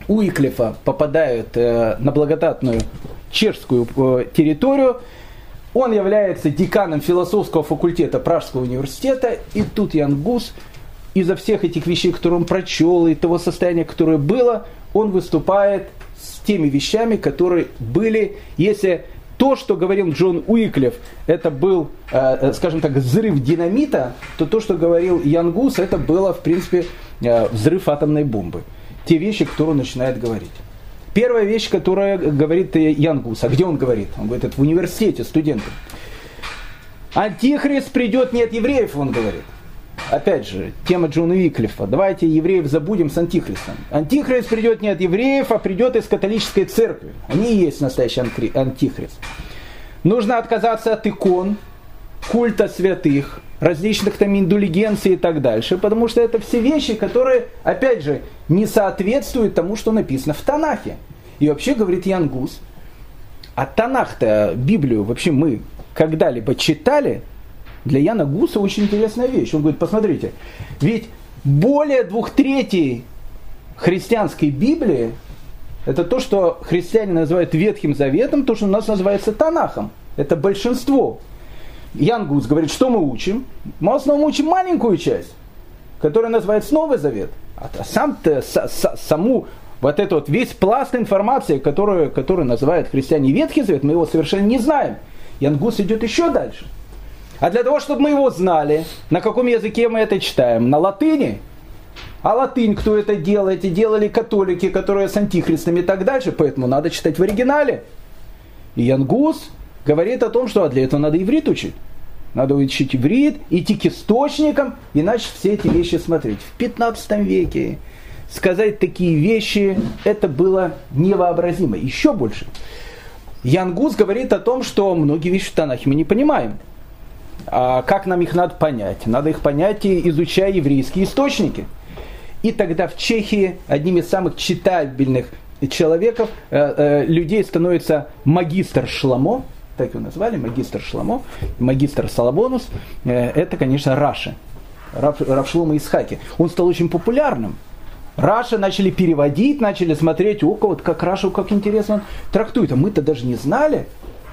Уиклифа попадают э, на благодатную чешскую э, территорию, он является деканом философского факультета Пражского университета, и тут Ян Гус из-за всех этих вещей, которые он прочел, и того состояния, которое было, он выступает с теми вещами, которые были, если то, что говорил Джон Уиклев, это был, э, э, скажем так, взрыв динамита, то то, что говорил Ян Гус, это было, в принципе, э, взрыв атомной бомбы. Те вещи, которые он начинает говорить. Первая вещь, которая говорит Ян Гус, а где он говорит? Он говорит, это в университете студентам. Антихрист придет не от евреев, он говорит опять же, тема Джона Виклифа. Давайте евреев забудем с антихристом. Антихрист придет не от евреев, а придет из католической церкви. Они и есть настоящий антихрист. Нужно отказаться от икон, культа святых, различных там индулигенций и так дальше, потому что это все вещи, которые, опять же, не соответствуют тому, что написано в Танахе. И вообще, говорит Ян Гус, а Танах-то, Библию вообще мы когда-либо читали, для Яна Гуса очень интересная вещь. Он говорит, посмотрите, ведь более двух третей христианской Библии это то, что христиане называют Ветхим Заветом, то, что у нас называется Танахом. Это большинство. Ян Гус говорит, что мы учим? Мы в основном учим маленькую часть, которая называется Новый Завет. А сам саму вот этот вот весь пласт информации, которую, которую называют христиане Ветхий Завет, мы его совершенно не знаем. Ян Гус идет еще дальше. А для того, чтобы мы его знали, на каком языке мы это читаем? На латыни? А латынь кто это делает? И делали католики, которые с антихристами и так дальше. Поэтому надо читать в оригинале. И Янгус говорит о том, что а для этого надо иврит учить. Надо учить иврит, идти к источникам, иначе все эти вещи смотреть. В 15 веке сказать такие вещи, это было невообразимо. Еще больше. Янгус говорит о том, что многие вещи в Танахе мы не понимаем. А как нам их надо понять? Надо их понять, изучая еврейские источники. И тогда в Чехии одним из самых читабельных человеков, э, э, людей становится магистр Шламо, так его назвали, магистр Шламо, магистр Салабонус, э, это, конечно, Раша, рав Шломо Ицхаки. Он стал очень популярным. Раша начали переводить, начали смотреть, о, вот как Рашу, как интересно он трактует. А мы-то даже не знали,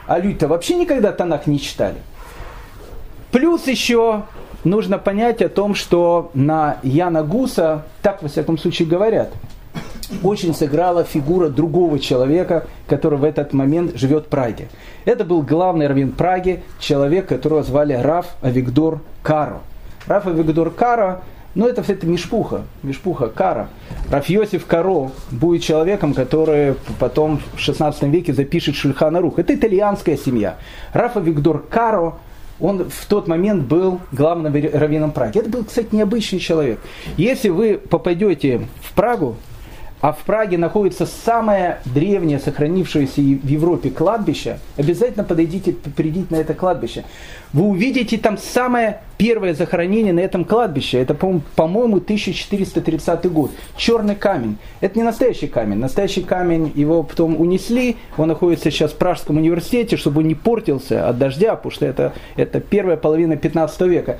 а люди-то вообще никогда Танах не читали. Плюс еще нужно понять о том, что на Яна Гуса, так во всяком случае говорят, очень сыграла фигура другого человека, который в этот момент живет в Праге. Это был главный раввин Праги, человек, которого звали Раф Авигдор Каро. Раф Авигдор Каро ну, это все это мешпуха, мешпуха, кара. Рафьосиф Каро будет человеком, который потом в 16 веке запишет Шульхана Рух. Это итальянская семья. Рафа Виктор Каро, он в тот момент был главным раввином Праги. Это был, кстати, необычный человек. Если вы попадете в Прагу, а в Праге находится самое древнее сохранившееся в Европе кладбище, обязательно подойдите, придите на это кладбище. Вы увидите там самое первое захоронение на этом кладбище. Это, по-моему, 1430 год. Черный камень. Это не настоящий камень. Настоящий камень, его потом унесли. Он находится сейчас в Пражском университете, чтобы он не портился от дождя, потому что это, это первая половина 15 века.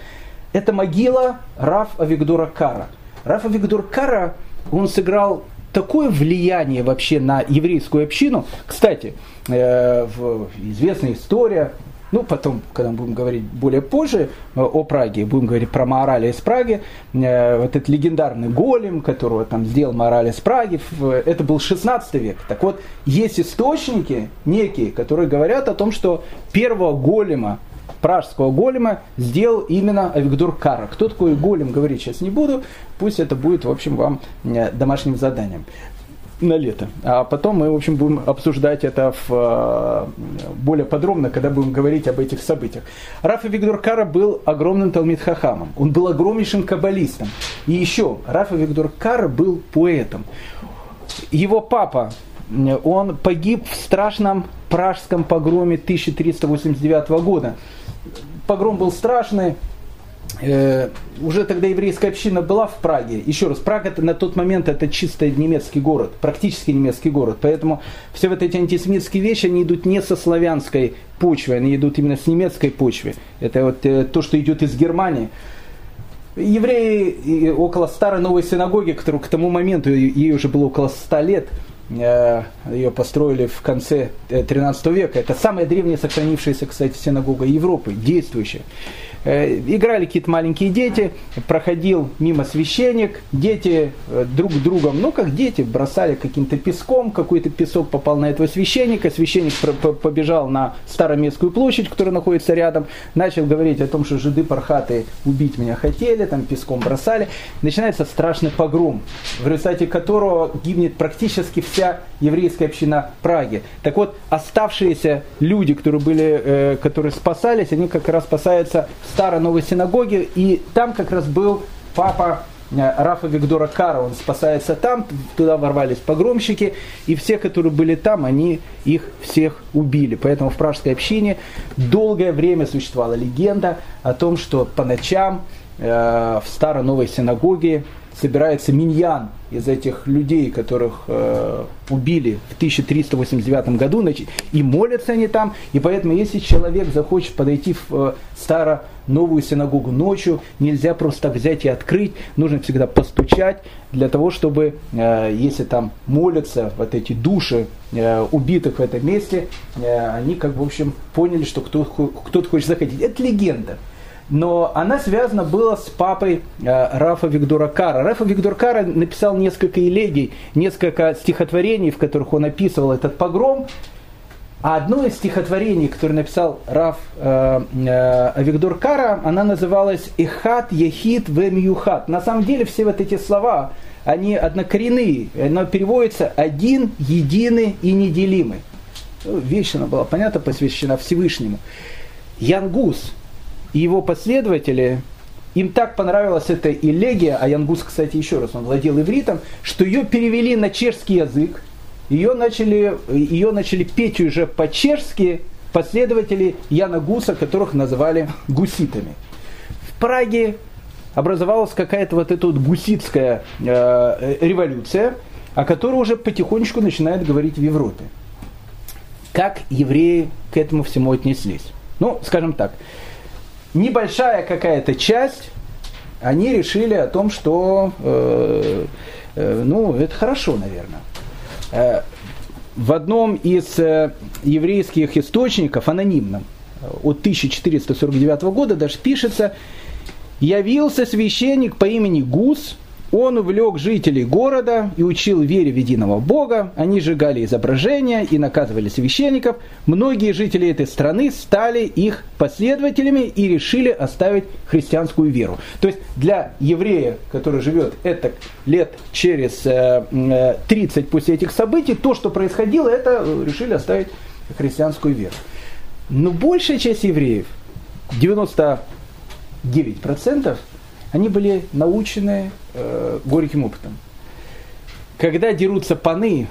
Это могила Раф Авигдора Кара. Раф Авигдор Кара, он сыграл такое влияние вообще на еврейскую общину. Кстати, э, известная история, ну, потом, когда мы будем говорить более позже э, о Праге, будем говорить про Маораля из Праги, э, вот этот легендарный голем, которого там сделал Маораля из Праги, это был 16 век. Так вот, есть источники некие, которые говорят о том, что первого голема пражского голема сделал именно Авигдор Кара. Кто такой голем, говорить сейчас не буду. Пусть это будет, в общем, вам э, домашним заданием на лето. А потом мы, в общем, будем обсуждать это в, э, более подробно, когда будем говорить об этих событиях. Раф Виктор Кара был огромным Талмит Хахамом. Он был огромнейшим каббалистом. И еще, Раф Виктор Кара был поэтом. Его папа он погиб в страшном пражском погроме 1389 года. Погром был страшный, э, уже тогда еврейская община была в Праге. Еще раз, Прага на тот момент это чисто немецкий город, практически немецкий город. Поэтому все вот эти антисемитские вещи, они идут не со славянской почвы, они идут именно с немецкой почвы. Это вот э, то, что идет из Германии. Евреи около старой новой синагоги, которая к тому моменту, ей уже было около ста лет, ее построили в конце 13 э, века. Это самая древняя сохранившаяся, кстати, синагога Европы, действующая. Э, играли какие-то маленькие дети, проходил мимо священник, дети э, друг другом, ну как дети, бросали каким-то песком, какой-то песок попал на этого священника, священник побежал на Староместскую площадь, которая находится рядом, начал говорить о том, что жиды пархаты убить меня хотели, там песком бросали. Начинается страшный погром, в результате которого гибнет практически вся еврейская община Праги. Так вот, оставшиеся люди, которые, были, э, которые спасались, они как раз спасаются старой новой синагоге, и там как раз был папа э, Рафа Виктора Кара, он спасается там, туда ворвались погромщики, и все, которые были там, они их всех убили. Поэтому в пражской общине долгое время существовала легенда о том, что по ночам э, в старой новой синагоге собирается миньян из этих людей, которых э, убили в 1389 году, и молятся они там, и поэтому если человек захочет подойти в э, старо новую синагогу ночью, нельзя просто взять и открыть, нужно всегда постучать для того, чтобы, э, если там молятся вот эти души э, убитых в этом месте, э, они как бы, в общем, поняли, что кто-то хочет заходить. Это легенда но она связана была с папой э, Рафа Виктора Кара. Рафа Виктор Кара написал несколько элегий, несколько стихотворений, в которых он описывал этот погром. А одно из стихотворений, которое написал Раф э, э, Виктор Кара, она называлась «Ихат Ехит Вемюхат». На самом деле все вот эти слова, они однокоренные. Оно переводится «один, единый и неделимый». Ну, вещь она была, понятно, посвящена Всевышнему. Янгус, и его последователи, им так понравилась эта элегия, а Янгус, кстати, еще раз, он владел ивритом, что ее перевели на чешский язык, ее начали, ее начали петь уже по-чешски последователи Яна Гуса, которых называли гуситами. В Праге образовалась какая-то вот эта вот гуситская э, революция, о которой уже потихонечку начинают говорить в Европе. Как евреи к этому всему отнеслись? Ну, скажем так, небольшая какая-то часть, они решили о том, что, э, э, ну, это хорошо, наверное. Э, в одном из э, еврейских источников, анонимном, от 1449 года даже пишется, явился священник по имени Гус, он увлек жителей города и учил вере в единого Бога. Они сжигали изображения и наказывали священников. Многие жители этой страны стали их последователями и решили оставить христианскую веру. То есть для еврея, который живет это лет через 30 э, после этих событий, то, что происходило, это решили оставить христианскую веру. Но большая часть евреев, 99%, они были научены э, горьким опытом. Когда дерутся паны,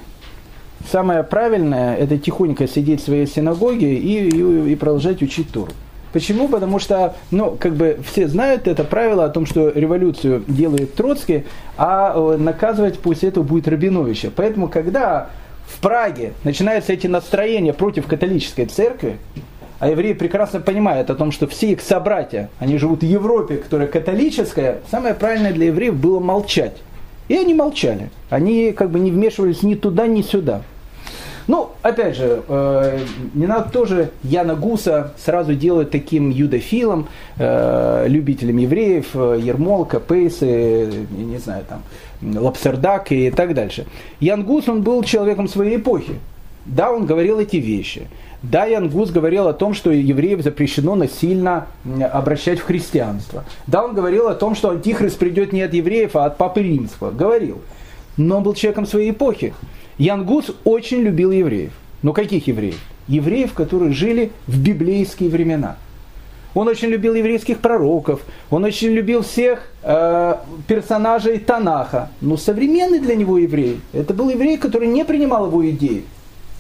самое правильное это тихонько сидеть в своей синагоге и, и, и продолжать учить Тору. Почему? Потому что, ну, как бы все знают это правило о том, что революцию делает Троцкий, а э, наказывать после этого будет Рабиновича. Поэтому, когда в Праге начинаются эти настроения против католической церкви, а евреи прекрасно понимают о том, что все их собратья, они живут в Европе, которая католическая, самое правильное для евреев было молчать. И они молчали. Они как бы не вмешивались ни туда, ни сюда. Ну, опять же, э, не надо тоже Яна Гуса сразу делать таким юдофилом, э, любителем евреев, э, Ермолка, Пейсы, не знаю, там, Лапсердак и так дальше. Ян Гус, он был человеком своей эпохи. Да, он говорил эти вещи. Да, Ян Гус говорил о том, что евреев запрещено насильно обращать в христианство. Да, он говорил о том, что антихрист придет не от евреев, а от Папы Римского. Говорил. Но он был человеком своей эпохи. Ян Гус очень любил евреев. Но каких евреев? Евреев, которые жили в библейские времена. Он очень любил еврейских пророков, он очень любил всех э, персонажей Танаха. Но современный для него еврей, это был еврей, который не принимал его идеи.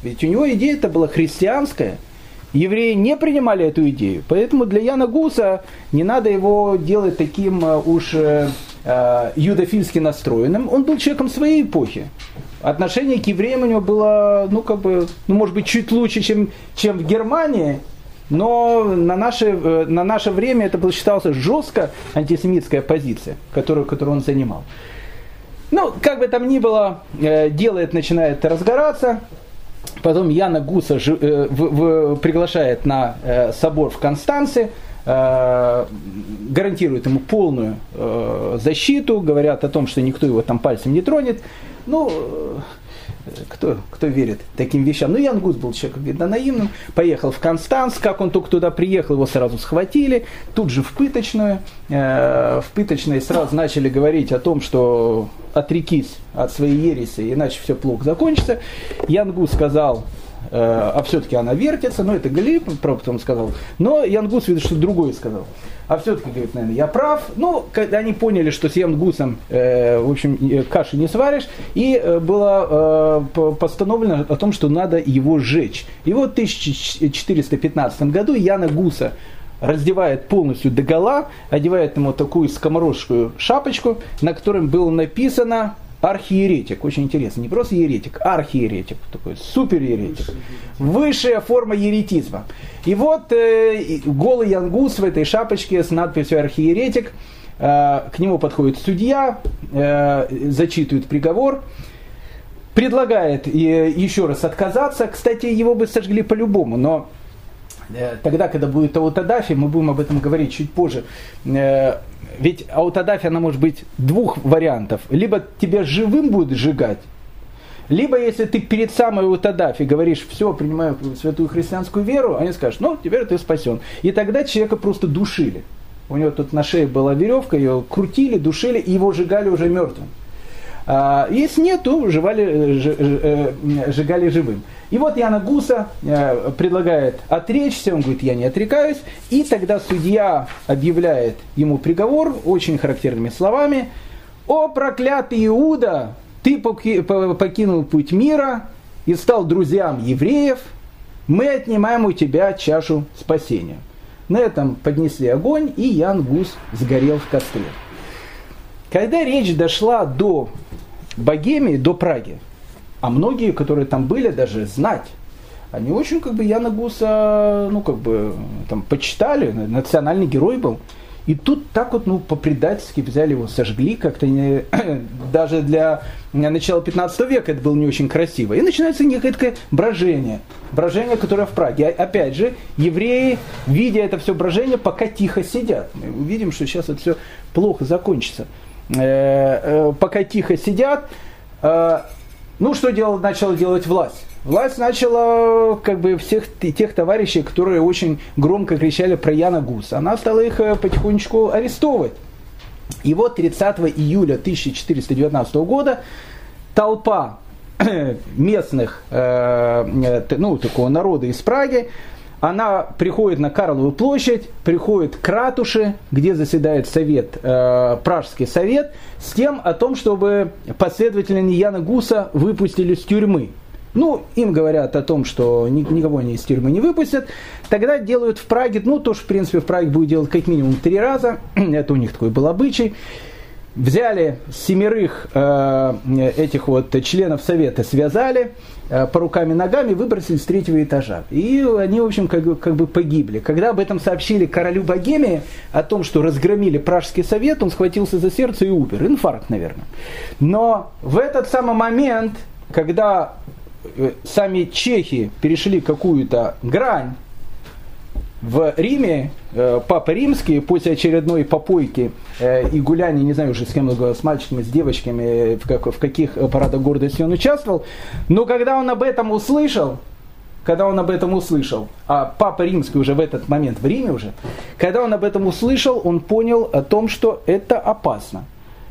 Ведь у него идея это была христианская. Евреи не принимали эту идею. Поэтому для Яна Гуса не надо его делать таким э, уж э, э, юдофильски настроенным. Он был человеком своей эпохи. Отношение к евреям у него было, ну, как бы, ну, может быть, чуть лучше, чем, чем в Германии, но на наше, на наше время это было, считалось жестко антисемитская позиция, которую, которую он занимал. Ну, как бы там ни было, дело это начинает разгораться. Потом Яна Гуса э, в, в, приглашает на э, собор в Констанце, э, гарантирует ему полную э, защиту, говорят о том, что никто его там пальцем не тронет. Ну, кто, кто верит таким вещам? Ну, Ян Гус был человеком, видно, наивным. Поехал в Констанс, как он только туда приехал, его сразу схватили. Тут же в пыточную. Э, в пыточной сразу начали говорить о том, что отрекись от своей ереси, иначе все плохо закончится. Ян Гус сказал, а все-таки она вертится, но это Галилей потом сказал. Но Ян Гус, видит, что другое сказал а все-таки, говорит, наверное, я прав. Ну, когда они поняли, что с Янгусом, э, в общем, э, каши не сваришь, и э, было э, постановлено о том, что надо его сжечь. И вот в 1415 году Яна Гуса раздевает полностью до гола, одевает ему такую скоморожскую шапочку, на которой было написано архиеретик, очень интересно, не просто еретик, архиеретик, такой супереретик, высшая форма еретизма. И вот э, голый янгус в этой шапочке с надписью архиеретик, э, к нему подходит судья, э, зачитывает приговор, предлагает э, еще раз отказаться, кстати, его бы сожгли по-любому, но тогда, когда будет аутодафи, мы будем об этом говорить чуть позже, э, ведь аутодафия, она может быть двух вариантов. Либо тебя живым будет сжигать, либо если ты перед самой аутодафией говоришь, все, принимаю святую христианскую веру, они скажут, ну, теперь ты спасен. И тогда человека просто душили. У него тут на шее была веревка, ее крутили, душили, и его сжигали уже мертвым. А, если нет, то жевали, э, э, сжигали живым. И вот Яна Гуса э, предлагает отречься, он говорит, я не отрекаюсь. И тогда судья объявляет ему приговор очень характерными словами. «О, проклятый Иуда, ты покинул путь мира и стал друзьям евреев, мы отнимаем у тебя чашу спасения». На этом поднесли огонь, и Ян Гус сгорел в костре. Когда речь дошла до Богемии, до Праги, а многие, которые там были, даже знать, они очень как бы Яна Гуса, ну как бы там почитали, национальный герой был. И тут так вот, ну, по-предательски взяли его, сожгли, как-то не, даже для начала 15 века это было не очень красиво. И начинается некое такое брожение. Брожение, которое в Праге. Опять же, евреи, видя это все брожение, пока тихо сидят. Мы видим, что сейчас это все плохо закончится. Э, э, пока тихо сидят, э, ну, что делал, начала делать власть? Власть начала как бы всех тех товарищей, которые очень громко кричали про Яна Гуса, она стала их потихонечку арестовывать. И вот 30 июля 1419 года толпа местных, ну, такого народа из Праги, она приходит на Карловую площадь, приходит к ратуше, где заседает совет, э, Пражский совет, с тем о том, чтобы последователи Яна Гуса выпустили с тюрьмы. Ну, им говорят о том, что никого они из тюрьмы не выпустят. Тогда делают в Праге, ну, тоже, в принципе, в Праге будет делать как минимум три раза. Это у них такой был обычай взяли семерых э, этих вот членов совета, связали э, по рукам и ногам выбросили с третьего этажа. И они, в общем, как, как бы погибли. Когда об этом сообщили королю Богемии, о том, что разгромили Пражский совет, он схватился за сердце и умер. Инфаркт, наверное. Но в этот самый момент, когда э, сами чехи перешли какую-то грань, в Риме э, Папа Римский после очередной попойки э, и гуляния, не знаю уже с кем с мальчиками, с девочками, в, как, в каких парадах гордости он участвовал, но когда он об этом услышал, когда он об этом услышал, а Папа Римский уже в этот момент в Риме уже, когда он об этом услышал, он понял о том, что это опасно.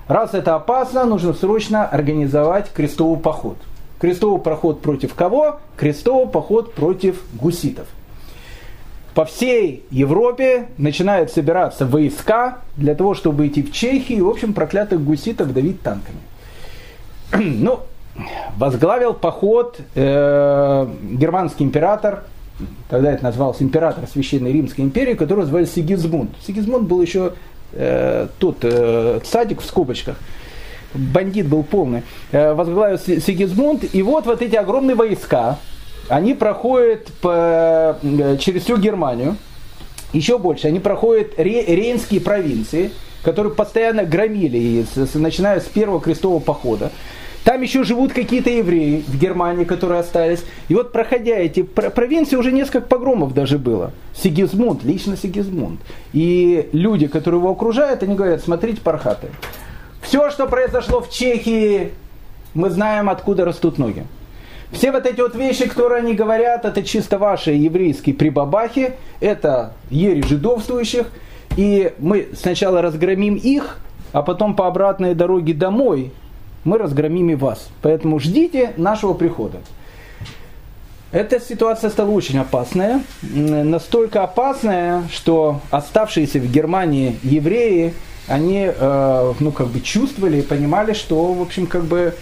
Раз это опасно, нужно срочно организовать крестовый поход. Крестовый поход против кого? Крестовый поход против гуситов по всей Европе начинают собираться войска для того, чтобы идти в Чехию и, в общем, проклятых гуситов давить танками. ну, возглавил поход э, германский император, тогда это назывался император Священной Римской империи, которого звали Сигизмунд. Сигизмунд был еще э, тот э, цадик в скобочках, бандит был полный. Э, возглавил Сигизмунд, и вот вот эти огромные войска, они проходят по, э, через всю Германию, еще больше, они проходят ре, рейнские провинции, которые постоянно громили, начиная с первого крестового похода. Там еще живут какие-то евреи в Германии, которые остались. И вот проходя эти провинции, уже несколько погромов даже было. Сигизмунд, лично Сигизмунд. И люди, которые его окружают, они говорят, смотрите, пархаты. Все, что произошло в Чехии, мы знаем, откуда растут ноги. Все вот эти вот вещи, которые они говорят, это чисто ваши еврейские прибабахи, это ери жидовствующих, и мы сначала разгромим их, а потом по обратной дороге домой мы разгромим и вас. Поэтому ждите нашего прихода. Эта ситуация стала очень опасная. Настолько опасная, что оставшиеся в Германии евреи, они э, ну, как бы чувствовали и понимали, что, в общем, как бы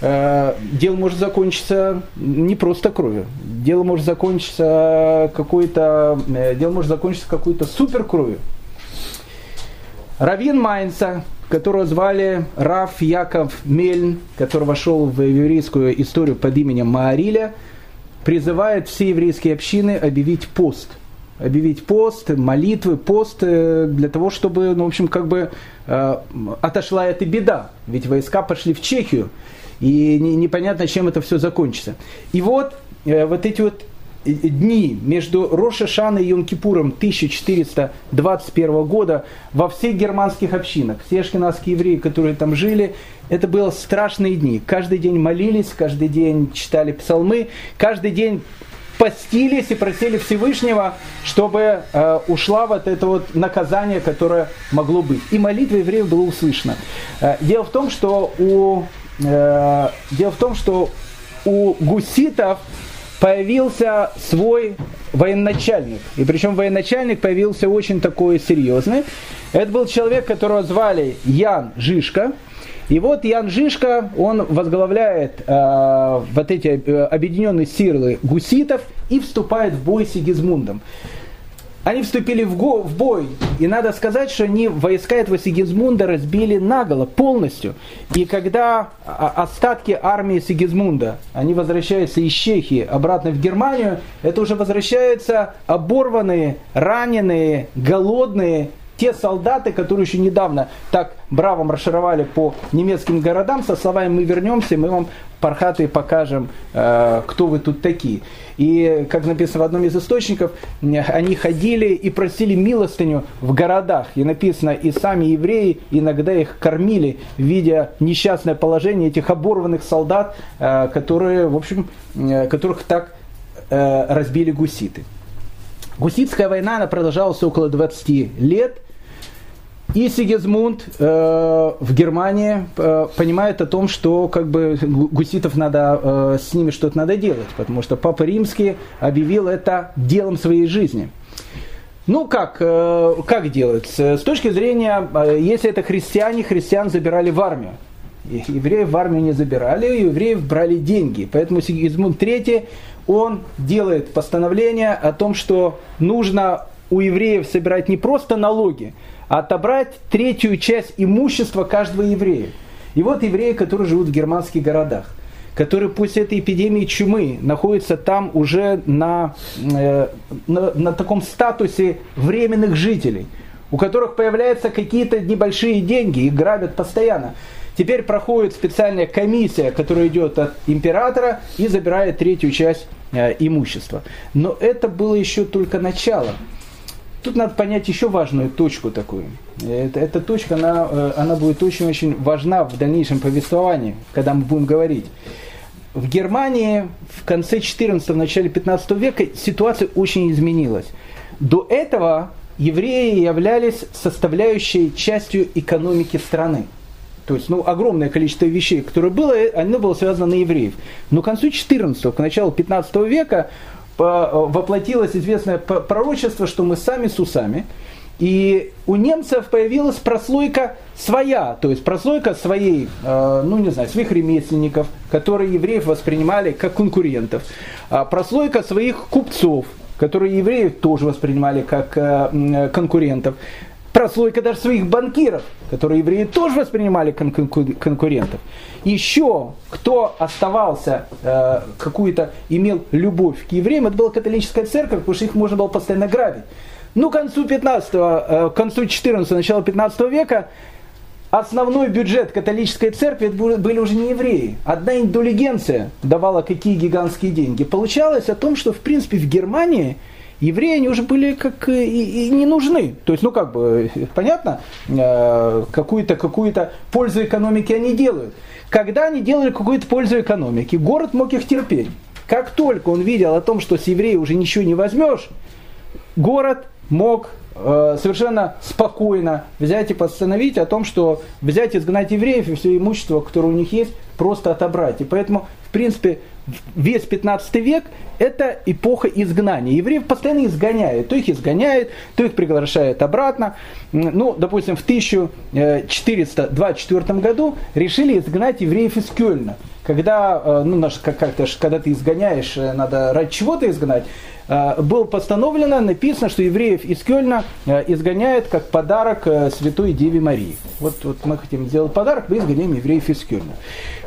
дело может закончиться не просто кровью. Дело может закончиться какой-то, э, дело может закончиться какой-то супер кровью. Равин Майнца, которого звали Раф Яков Мельн, который вошел в еврейскую историю под именем Маариля, призывает все еврейские общины объявить пост. Объявить пост, молитвы, пост э, для того, чтобы, ну, в общем, как бы отошла эта беда. Ведь войска пошли в Чехию и непонятно, чем это все закончится. И вот, э, вот эти вот э, дни между Роша Шаной и Йом-Кипуром 1421 года во всех германских общинах, все ашкенадские евреи, которые там жили, это были страшные дни. Каждый день молились, каждый день читали псалмы, каждый день постились и просили Всевышнего, чтобы э, ушла вот это вот наказание, которое могло быть. И молитва евреев была услышана. Э, дело в том, что у Э, дело в том, что у гуситов появился свой военачальник. И причем военачальник появился очень такой серьезный. Это был человек, которого звали Ян Жишка. И вот Ян Жишка, он возглавляет э, вот эти э, объединенные силы гуситов и вступает в бой с Сигизмундом. Они вступили в, го, в бой, и надо сказать, что они войска этого Сигизмунда разбили наголо, полностью. И когда остатки армии Сигизмунда, они возвращаются из Чехии обратно в Германию, это уже возвращаются оборванные, раненые, голодные те солдаты, которые еще недавно так браво маршировали по немецким городам, со словами «мы вернемся, мы вам пархаты покажем, э, кто вы тут такие». И, как написано в одном из источников, они ходили и просили милостыню в городах. И написано, и сами евреи иногда их кормили, видя несчастное положение этих оборванных солдат, э, которые, в общем, э, которых так разбили гуситы. Гуситская война она продолжалась около 20 лет. И Сигизмунд э, в Германии э, понимает о том, что как бы гуситов надо, э, с ними что-то надо делать, потому что Папа Римский объявил это делом своей жизни. Ну как, э, как делать? С точки зрения, э, если это христиане, христиан забирали в армию. Евреев в армию не забирали, евреев брали деньги. Поэтому Сигизмунд III он делает постановление о том, что нужно у евреев собирать не просто налоги, отобрать третью часть имущества каждого еврея. И вот евреи, которые живут в германских городах, которые после этой эпидемии чумы находятся там уже на, э, на, на таком статусе временных жителей, у которых появляются какие-то небольшие деньги и грабят постоянно. Теперь проходит специальная комиссия, которая идет от императора и забирает третью часть э, имущества. Но это было еще только начало. Тут надо понять еще важную точку такую. Это, эта точка, она, э, она будет очень-очень важна в дальнейшем повествовании, когда мы будем говорить. В Германии в конце 14 начале 15 века ситуация очень изменилась. До этого евреи являлись составляющей частью экономики страны. То есть, ну, огромное количество вещей, которые было, оно было связано на евреев. Но к концу 14 к началу 15 века воплотилось известное пророчество, что мы сами с усами. И у немцев появилась прослойка своя, то есть прослойка своей, э, ну не знаю, своих ремесленников, которые евреев воспринимали как конкурентов, а прослойка своих купцов, которые евреев тоже воспринимали как э, конкурентов прослойка даже своих банкиров, которые евреи тоже воспринимали конкурентов. Еще кто оставался, э, какую-то имел любовь к евреям, это была католическая церковь, потому что их можно было постоянно грабить. Ну, к концу 15 э, к концу 14 начала 15 века основной бюджет католической церкви были уже не евреи. Одна индулигенция давала какие гигантские деньги. Получалось о том, что в принципе в Германии евреи, они уже были как и, и не нужны. То есть, ну как бы, понятно, э, какую-то какую пользу экономики они делают. Когда они делали какую-то пользу экономике, город мог их терпеть. Как только он видел о том, что с еврея уже ничего не возьмешь, город мог э, совершенно спокойно взять и постановить о том, что взять изгнать евреев и все имущество, которое у них есть, просто отобрать. И поэтому, в принципе, весь 15 век – это эпоха изгнания. Евреев постоянно изгоняют. То их изгоняют, то их приглашают обратно. Ну, допустим, в 1424 году решили изгнать евреев из Кёльна. Когда, э, ну, наш, как, как когда ты изгоняешь, э, надо ради чего-то изгнать. Э, было постановлено, написано, что евреев из Кёльна изгоняют как подарок Святой Деве Марии. Вот, вот мы хотим сделать подарок, мы изгоняем евреев из Кёльна.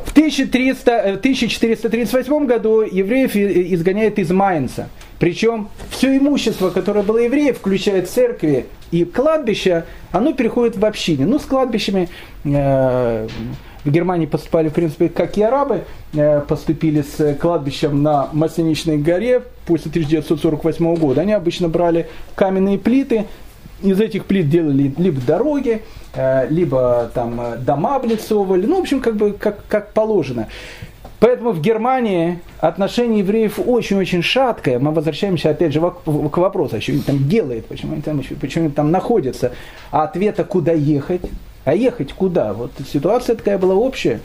В 1300, 1438 году евреев изгоняют из Майнца. Причем все имущество, которое было евреев, включая церкви и кладбища, оно переходит в общины. Ну, с кладбищами э, в Германии поступали, в принципе, как и арабы, э, поступили с кладбищем на Масленичной горе после 1948 года. Они обычно брали каменные плиты, из этих плит делали либо дороги, э, либо там э, дома облицовывали, ну, в общем, как бы как, как положено. Поэтому в Германии отношение евреев очень-очень шаткое. Мы возвращаемся опять же к вопросу, а что они там делают, почему они там, почему они там находятся. А ответа, куда ехать, а ехать куда? Вот ситуация такая была общая.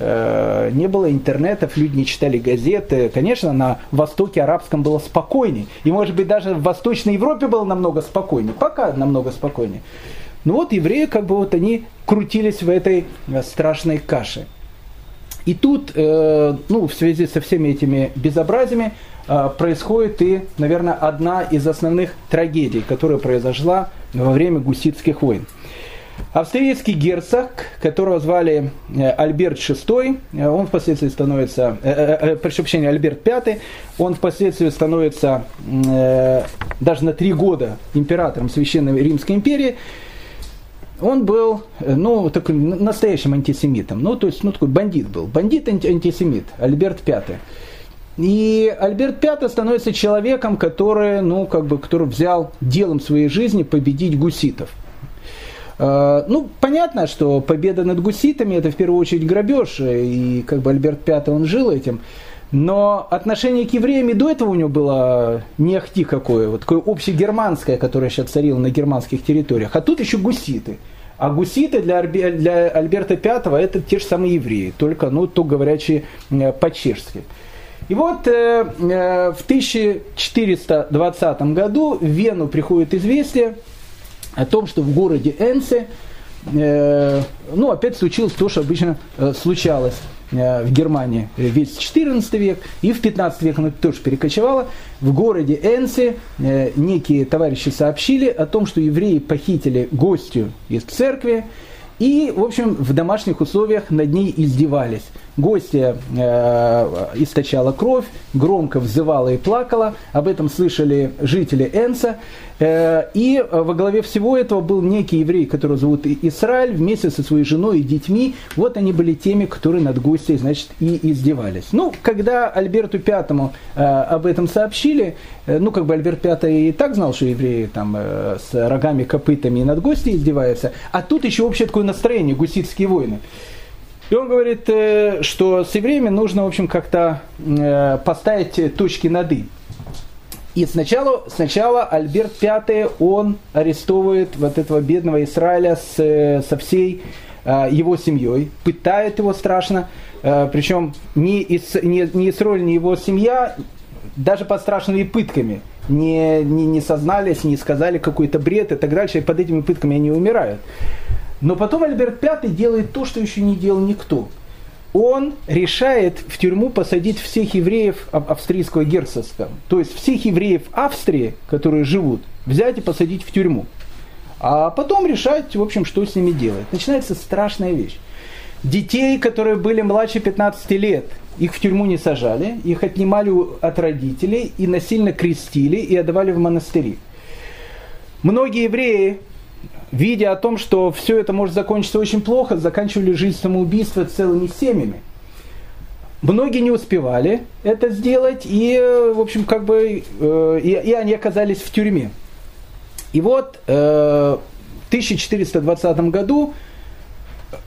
Э, не было интернетов, люди не читали газеты. Конечно, на Востоке арабском было спокойней. И, может быть, даже в Восточной Европе было намного спокойнее. Пока намного спокойнее. Ну вот евреи, как бы вот они крутились в этой э, страшной каше. И тут, э, ну, в связи со всеми этими безобразиями, происходит и, наверное, одна из основных трагедий, которая произошла во время гуситских войн. Австрийский герцог, которого звали э, Альберт VI, э, он впоследствии становится, э, э, прошу прощения, Альберт V, он впоследствии становится э, даже на три года императором Священной Римской империи. он был, ну, такой настоящим антисемитом. Ну, то есть, ну, такой бандит был. Бандит-антисемит, Альберт V. И Альберт V становится человеком, который, ну, как бы, который взял делом своей жизни победить гуситов. Э, ну, понятно, что победа над гуситами это в первую очередь грабеж, и как бы Альберт V он жил этим. Но отношение к евреям и до этого у него было не ахти какое, вот такое общегерманское, которое сейчас царило на германских территориях. А тут еще гуситы. А гуситы для, для Альберта V это те же самые евреи, только, ну, то говорящие э, по-чешски. И вот э, э, в 1420 году в Вену приходит известие о том, что в городе Энсе, э, ну, опять случилось то, что обычно э, случалось э, в Германии весь 14 век, и в 15 век оно тоже перекочевало. В городе Энсе некие товарищи сообщили о том, что евреи похитили гостью из церкви, и, в общем, в домашних условиях над ней издевались. Гостья э, источала кровь, громко взывала и плакала. Об этом слышали жители Энса. Э, и во главе всего этого был некий еврей, которого зовут Израиль, вместе со своей женой и детьми. Вот они были теми, которые над гостей, значит, и издевались. Ну, когда Альберту Пятому э, об этом сообщили, э, ну, как бы Альберт Пятый и так знал, что евреи там с рогами, копытами и над гостей издеваются, а тут еще общее такое настроение, гуситские войны. И он говорит, что с евреями нужно, в общем, как-то поставить точки над «и». И сначала, сначала Альберт V, он арестовывает вот этого бедного Израиля с, со всей э, его семьей, пытает его страшно, э, причем ни, Ис, ни, ни Исраиль, ни его семья даже под страшными пытками не, не, не сознались, не сказали какой-то бред и так дальше, и под этими пытками они умирают. Но потом Альберт V делает то, что еще не делал никто – он решает в тюрьму посадить всех евреев австрийского герцогства. То есть всех евреев Австрии, которые живут, взять и посадить в тюрьму. А потом решать, в общем, что с ними делать. Начинается страшная вещь. Детей, которые были младше 15 лет, их в тюрьму не сажали, их отнимали от родителей и насильно крестили и отдавали в монастыри. Многие евреи видя о том, что все это может закончиться очень плохо, заканчивали жизнь самоубийства целыми семьями. Многие не успевали это сделать, и, в общем, как бы, э, и, и они оказались в тюрьме. И вот э, в 1420 году,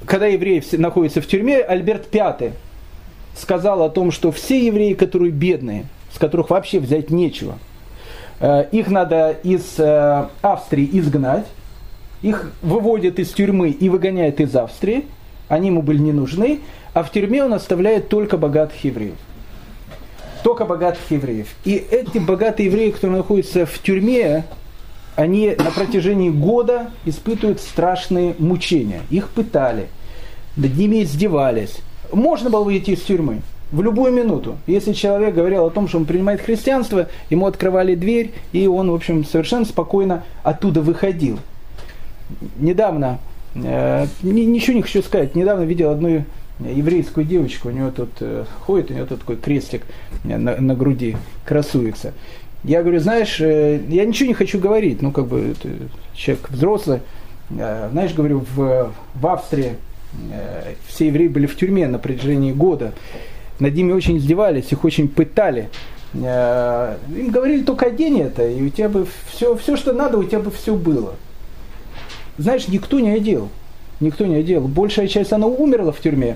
когда евреи находятся в тюрьме, Альберт V сказал о том, что все евреи, которые бедные, с которых вообще взять нечего, э, их надо из э, Австрии изгнать, их выводят из тюрьмы и выгоняют из Австрии, они ему были не нужны, а в тюрьме он оставляет только богатых евреев. Только богатых евреев. И эти богатые евреи, которые находятся в тюрьме, они на протяжении года испытывают страшные мучения. Их пытали, над ними издевались. Можно было выйти из тюрьмы в любую минуту. Если человек говорил о том, что он принимает христианство, ему открывали дверь, и он, в общем, совершенно спокойно оттуда выходил недавно, э, ничего не хочу сказать, недавно видел одну еврейскую девочку, у нее тут э, ходит, у нее тут такой крестик на, на груди красуется. Я говорю, знаешь, э, я ничего не хочу говорить, ну как бы человек взрослый, э, знаешь, говорю, в, в Австрии э, все евреи были в тюрьме на протяжении года, над ними очень издевались, их очень пытали. Э, им говорили только одень это, и у тебя бы все, все, что надо, у тебя бы все было знаешь, никто не одел. Никто не одел. Большая часть, она умерла в тюрьме.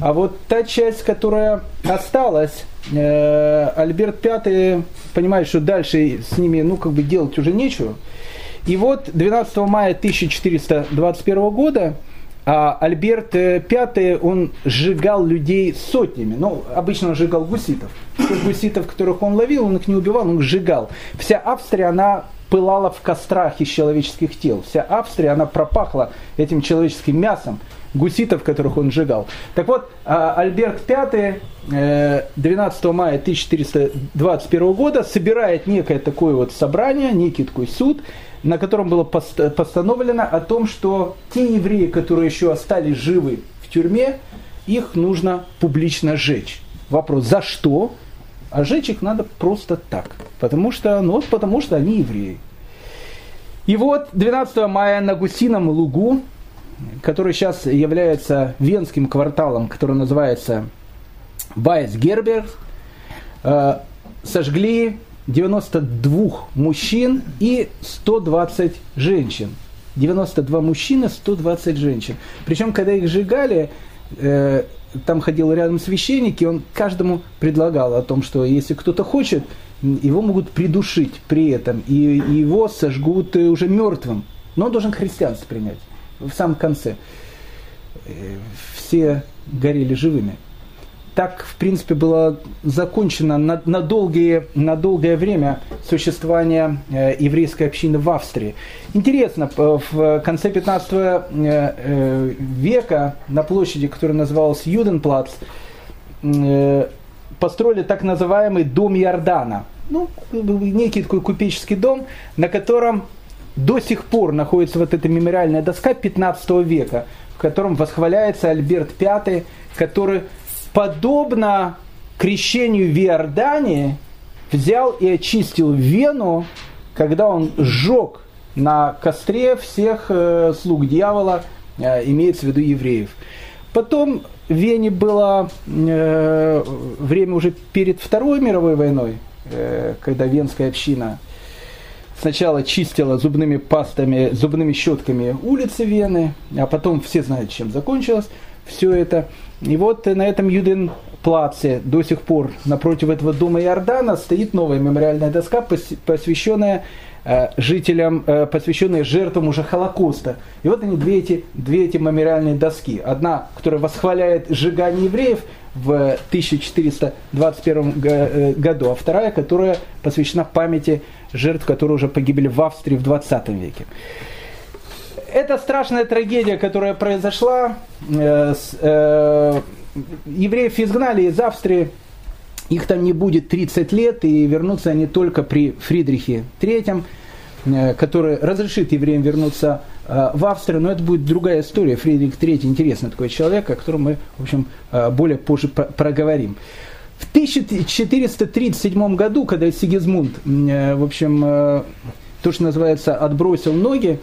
А вот та часть, которая осталась, э, Альберт V понимает, что дальше с ними, ну, как бы делать уже нечего. И вот 12 мая 1421 года а Альберт V, он сжигал людей сотнями. Ну, обычно он сжигал гуситов. Тех гуситов, которых он ловил, он их не убивал, он их сжигал. Вся Австрия, она пылала в кострах из человеческих тел. Вся Австрия, она пропахла этим человеческим мясом гуситов, которых он сжигал. Так вот, а, Альберт V 12 э, мая 1421 года собирает некое такое вот собрание, некий такой суд, на котором было постановлено о том, что те евреи, которые еще остались живы в тюрьме, их нужно публично сжечь. Вопрос, за что? А сжечь их надо просто так. Потому что, ну, потому что они евреи. И вот 12 мая на Гусином лугу, который сейчас является венским кварталом, который называется Вайсгербер, э, сожгли 92 мужчин и 120 женщин. 92 мужчины, 120 женщин. Причем, когда их сжигали, э, там ходил рядом священник, и он каждому предлагал о том, что если кто-то хочет, его могут придушить при этом, и его сожгут уже мертвым. Но он должен христианство принять в самом конце. Э, все горели живыми так, в принципе, было закончено на, на, долгие, на долгое время существование э, еврейской общины в Австрии. Интересно, в конце 15 э, э, века на площади, которая называлась Юденплац, э, построили так называемый дом Иордана. Ну, некий такой купеческий дом, на котором до сих пор находится вот эта мемориальная доска 15 века, в котором восхваляется Альберт V, который подобно крещению в Иордании, взял и очистил Вену, когда он сжег на костре всех э, слуг дьявола, э, имеется в виду евреев. Потом в Вене было э, время уже перед Второй мировой войной, э, когда венская община сначала чистила зубными пастами, зубными щетками улицы Вены, а потом все знают, чем закончилось все это. И вот на этом Юденплаце до сих пор напротив этого дома Иордана стоит новая мемориальная доска, посвященная э, жителям, э, посвященная жертвам уже Холокоста. И вот они, две эти, две эти мемориальные доски. Одна, которая восхваляет сжигание евреев в 1421 э, году, а вторая, которая посвящена памяти жертв, которые уже погибли в Австрии в 20 веке это страшная трагедия, которая произошла. Э, э, евреев изгнали из Австрии, их там не будет 30 лет, и вернутся они только при Фридрихе III, э, который разрешит евреям вернуться в Австрию, но это будет другая история. Фридрих III интересный такой человек, о котором мы, в общем, более позже проговорим. В 1437 году, когда Сигизмунд, в общем, то, что называется, отбросил ноги,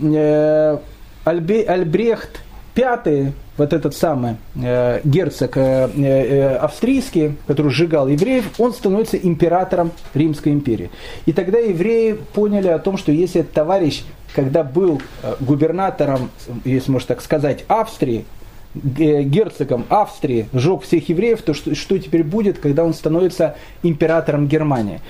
э, Альбе, Альбрехт V, вот этот самый э, герцог э, э, австрийский, который сжигал евреев, он становится императором Римской империи. И тогда евреи поняли о том, что если этот товарищ, когда был э, губернатором, если можно так сказать, Австрии, герцогом Австрии сжег всех евреев, то что, что теперь будет, когда он становится императором Германии?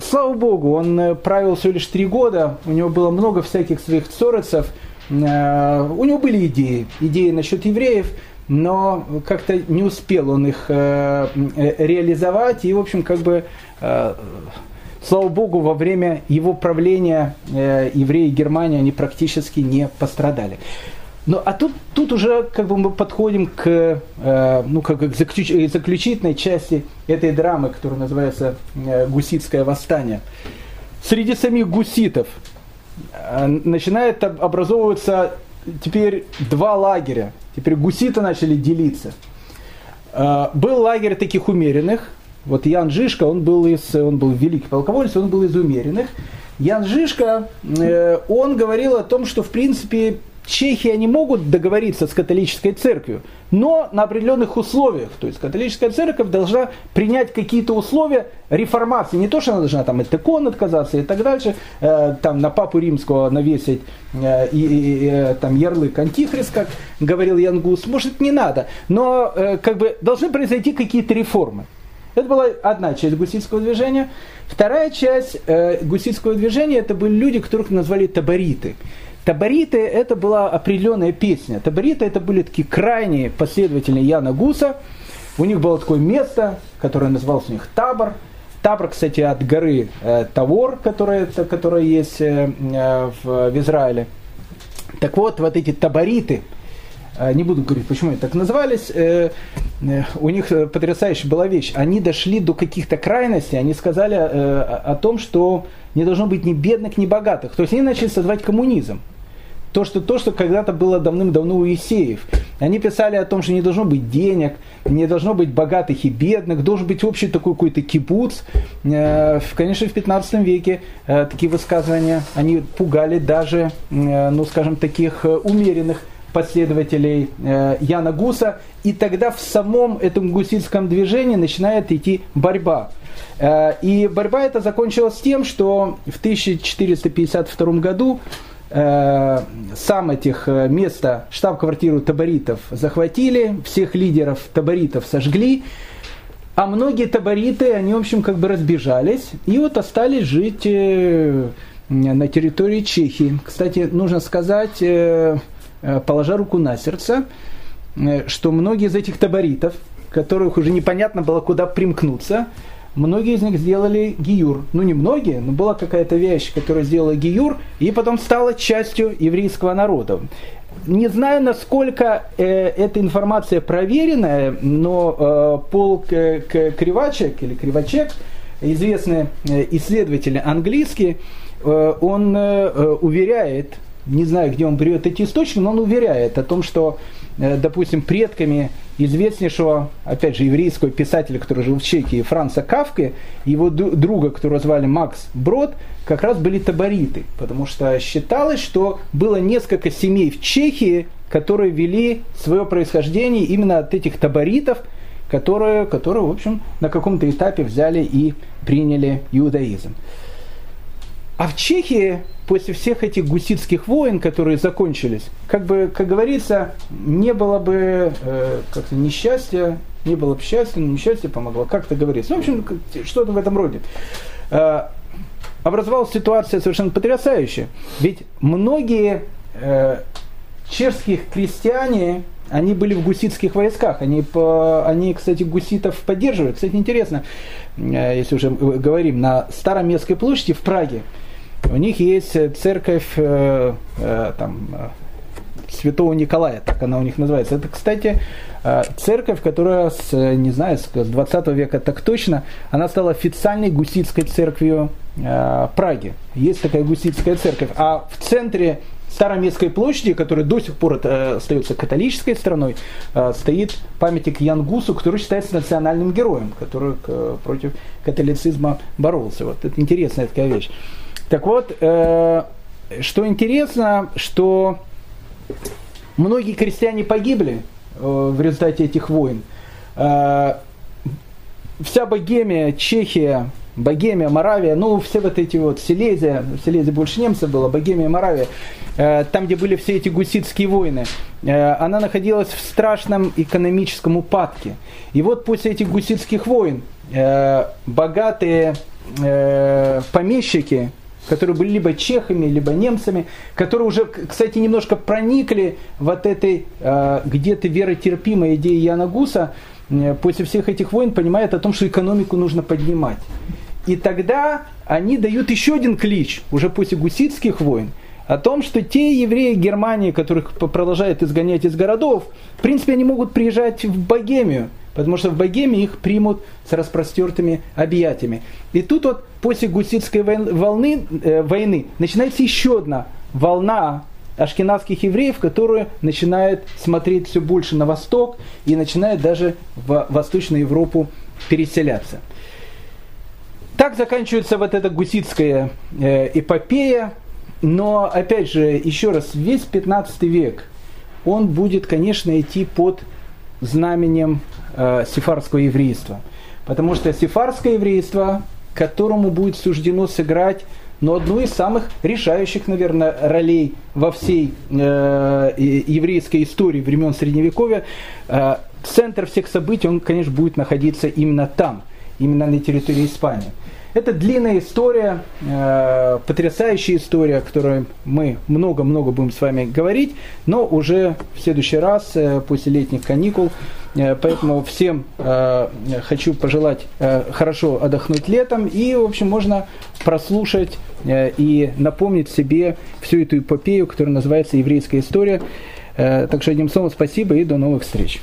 Слава Богу, он э, правил всего лишь три года, у него было много всяких своих цорицев, э, у него были идеи, идеи насчет евреев, но как-то не успел он их э, реализовать, и, в общем, как бы, слава Богу, во время его правления евреи Германии, они практически не пострадали. Ну, а тут, тут уже как бы мы подходим к, э, ну, как к заключ, заключительной части этой драмы, которая называется э, «Гуситское восстание». Среди самих гуситов э, начинает образовываться теперь два лагеря. Теперь гуситы начали делиться. Э, был лагерь таких умеренных. Вот Ян Жишка, он был, из, он был великий полководец, он был из умеренных. Ян Жишка, э, он говорил о том, что в принципе Чехия не могут договориться с католической церковью, но на определенных условиях. То есть католическая церковь должна принять какие-то условия реформации. Не то, что она должна там от икон отказаться и так дальше, э, там на папу римского навесить э, и, и, э, там ярлык антихрист, как говорил Ян Гус, может не надо, но э, как бы должны произойти какие-то реформы. Это была одна часть гуситского движения. Вторая часть э, гуситского движения это были люди, которых назвали табориты. Табориты это была определенная песня. Табориты это были такие крайние последователи Яна Гуса. У них было такое место, которое называлось у них Табор. Табор, кстати, от горы э, Тавор, которая, которая есть э, э, в, в Израиле. Так вот, вот эти табориты, не буду говорить, почему они так назывались, у них потрясающая была вещь. Они дошли до каких-то крайностей, они сказали о том, что не должно быть ни бедных, ни богатых. То есть они начали создавать коммунизм. То, что, то, что когда-то было давным-давно у Есеев. Они писали о том, что не должно быть денег, не должно быть богатых и бедных, должен быть общий такой какой-то кибуц. Э, конечно, в 15 веке э, такие высказывания, они пугали даже, э, ну скажем, таких умеренных последователей Яна Гуса. И тогда в самом этом гуситском движении начинает идти борьба. И борьба эта закончилась тем, что в 1452 году э, сам этих э, места, штаб-квартиру таборитов захватили, всех лидеров таборитов сожгли, а многие табориты, они, в общем, как бы разбежались, и вот остались жить э, на территории Чехии. Кстати, нужно сказать, э, э положа руку на сердце, э, что многие из этих таборитов, которых уже непонятно было, куда примкнуться, Многие из них сделали гиюр. Ну, не многие, но была какая-то вещь, которая сделала гиюр, и потом стала частью еврейского народа. Не знаю, насколько э, эта информация проверенная, но э, Пол Кривачек или Кривачек, известный э, исследователь английский, э, он э, уверяет, не знаю, где он берет эти источники, но он уверяет о том, что, э, допустим, предками известнейшего, опять же, еврейского писателя, который жил в Чехии, Франца Кавки, его друга, которого звали Макс Брод, как раз были табориты, потому что считалось, что было несколько семей в Чехии, которые вели свое происхождение именно от этих таборитов, которые, которые в общем, на каком-то этапе взяли и приняли иудаизм. А в Чехии после всех этих гуситских войн, которые закончились, как бы, как говорится, не было бы э, как-то несчастья, не было бы счастья, но несчастье помогло. Как это говорится? Ну, в общем, что-то в этом роде. Э, образовалась ситуация совершенно потрясающая. Ведь многие э, чешских крестьяне, они были в гуситских войсках. Они, по, они, кстати, гуситов поддерживают. Кстати, интересно, э, если уже говорим, на Староместской площади в Праге у них есть церковь э, э, там, э, Святого Николая, так она у них называется. Это, кстати, э, церковь, которая, с, не знаю, с 20 века так точно, она стала официальной гуситской церковью э, Праги. Есть такая гуситская церковь. А в центре Староместской площади, которая до сих пор э, остается католической страной, э, стоит памятник Ян Гусу, который считается национальным героем, который э, против католицизма боролся. Вот это интересная такая вещь. Так вот, э, что интересно, что многие крестьяне погибли э, в результате этих войн. Э, вся Богемия, Чехия, Богемия, Моравия, ну, все вот эти вот, Силезия, в Силезии больше немцев было, Богемия, Моравия, э, там, где были все эти гуситские войны, э, она находилась в страшном экономическом упадке. И вот после этих гуситских войн э, богатые э, помещики, которые были либо чехами, либо немцами, которые уже, кстати, немножко проникли вот этой э, где-то веротерпимой идеи Яна Гуса, э, после всех этих войн понимают о том, что экономику нужно поднимать. И тогда они дают еще один клич, уже после гуситских войн, о том, что те евреи Германии, которых продолжают изгонять из городов, в принципе, они могут приезжать в Богемию, потому что в Богеме их примут с распростертыми объятиями. И тут вот после гуситской волны, э, войны начинается еще одна волна ашкенадских евреев, которые начинают смотреть все больше на восток и начинают даже в Восточную Европу переселяться. Так заканчивается вот эта гуситская э, эпопея, но опять же, еще раз, весь 15 век, он будет, конечно, идти под знаменем э, сефарского еврейства. Потому что сефарское еврейство, которому будет суждено сыграть но одну из самых решающих, наверное, ролей во всей э, еврейской истории времен Средневековья, э, центр всех событий, он, конечно, будет находиться именно там, именно на территории Испании. Это длинная история, э, потрясающая история, о которой мы много-много будем с вами говорить, но уже в следующий раз, э, после летних каникул. Э, поэтому всем э, хочу пожелать э, хорошо отдохнуть летом и, в общем, можно прослушать э, и напомнить себе всю эту эпопею, которая называется «Еврейская история». Э, так что, одним словом, спасибо и до новых встреч.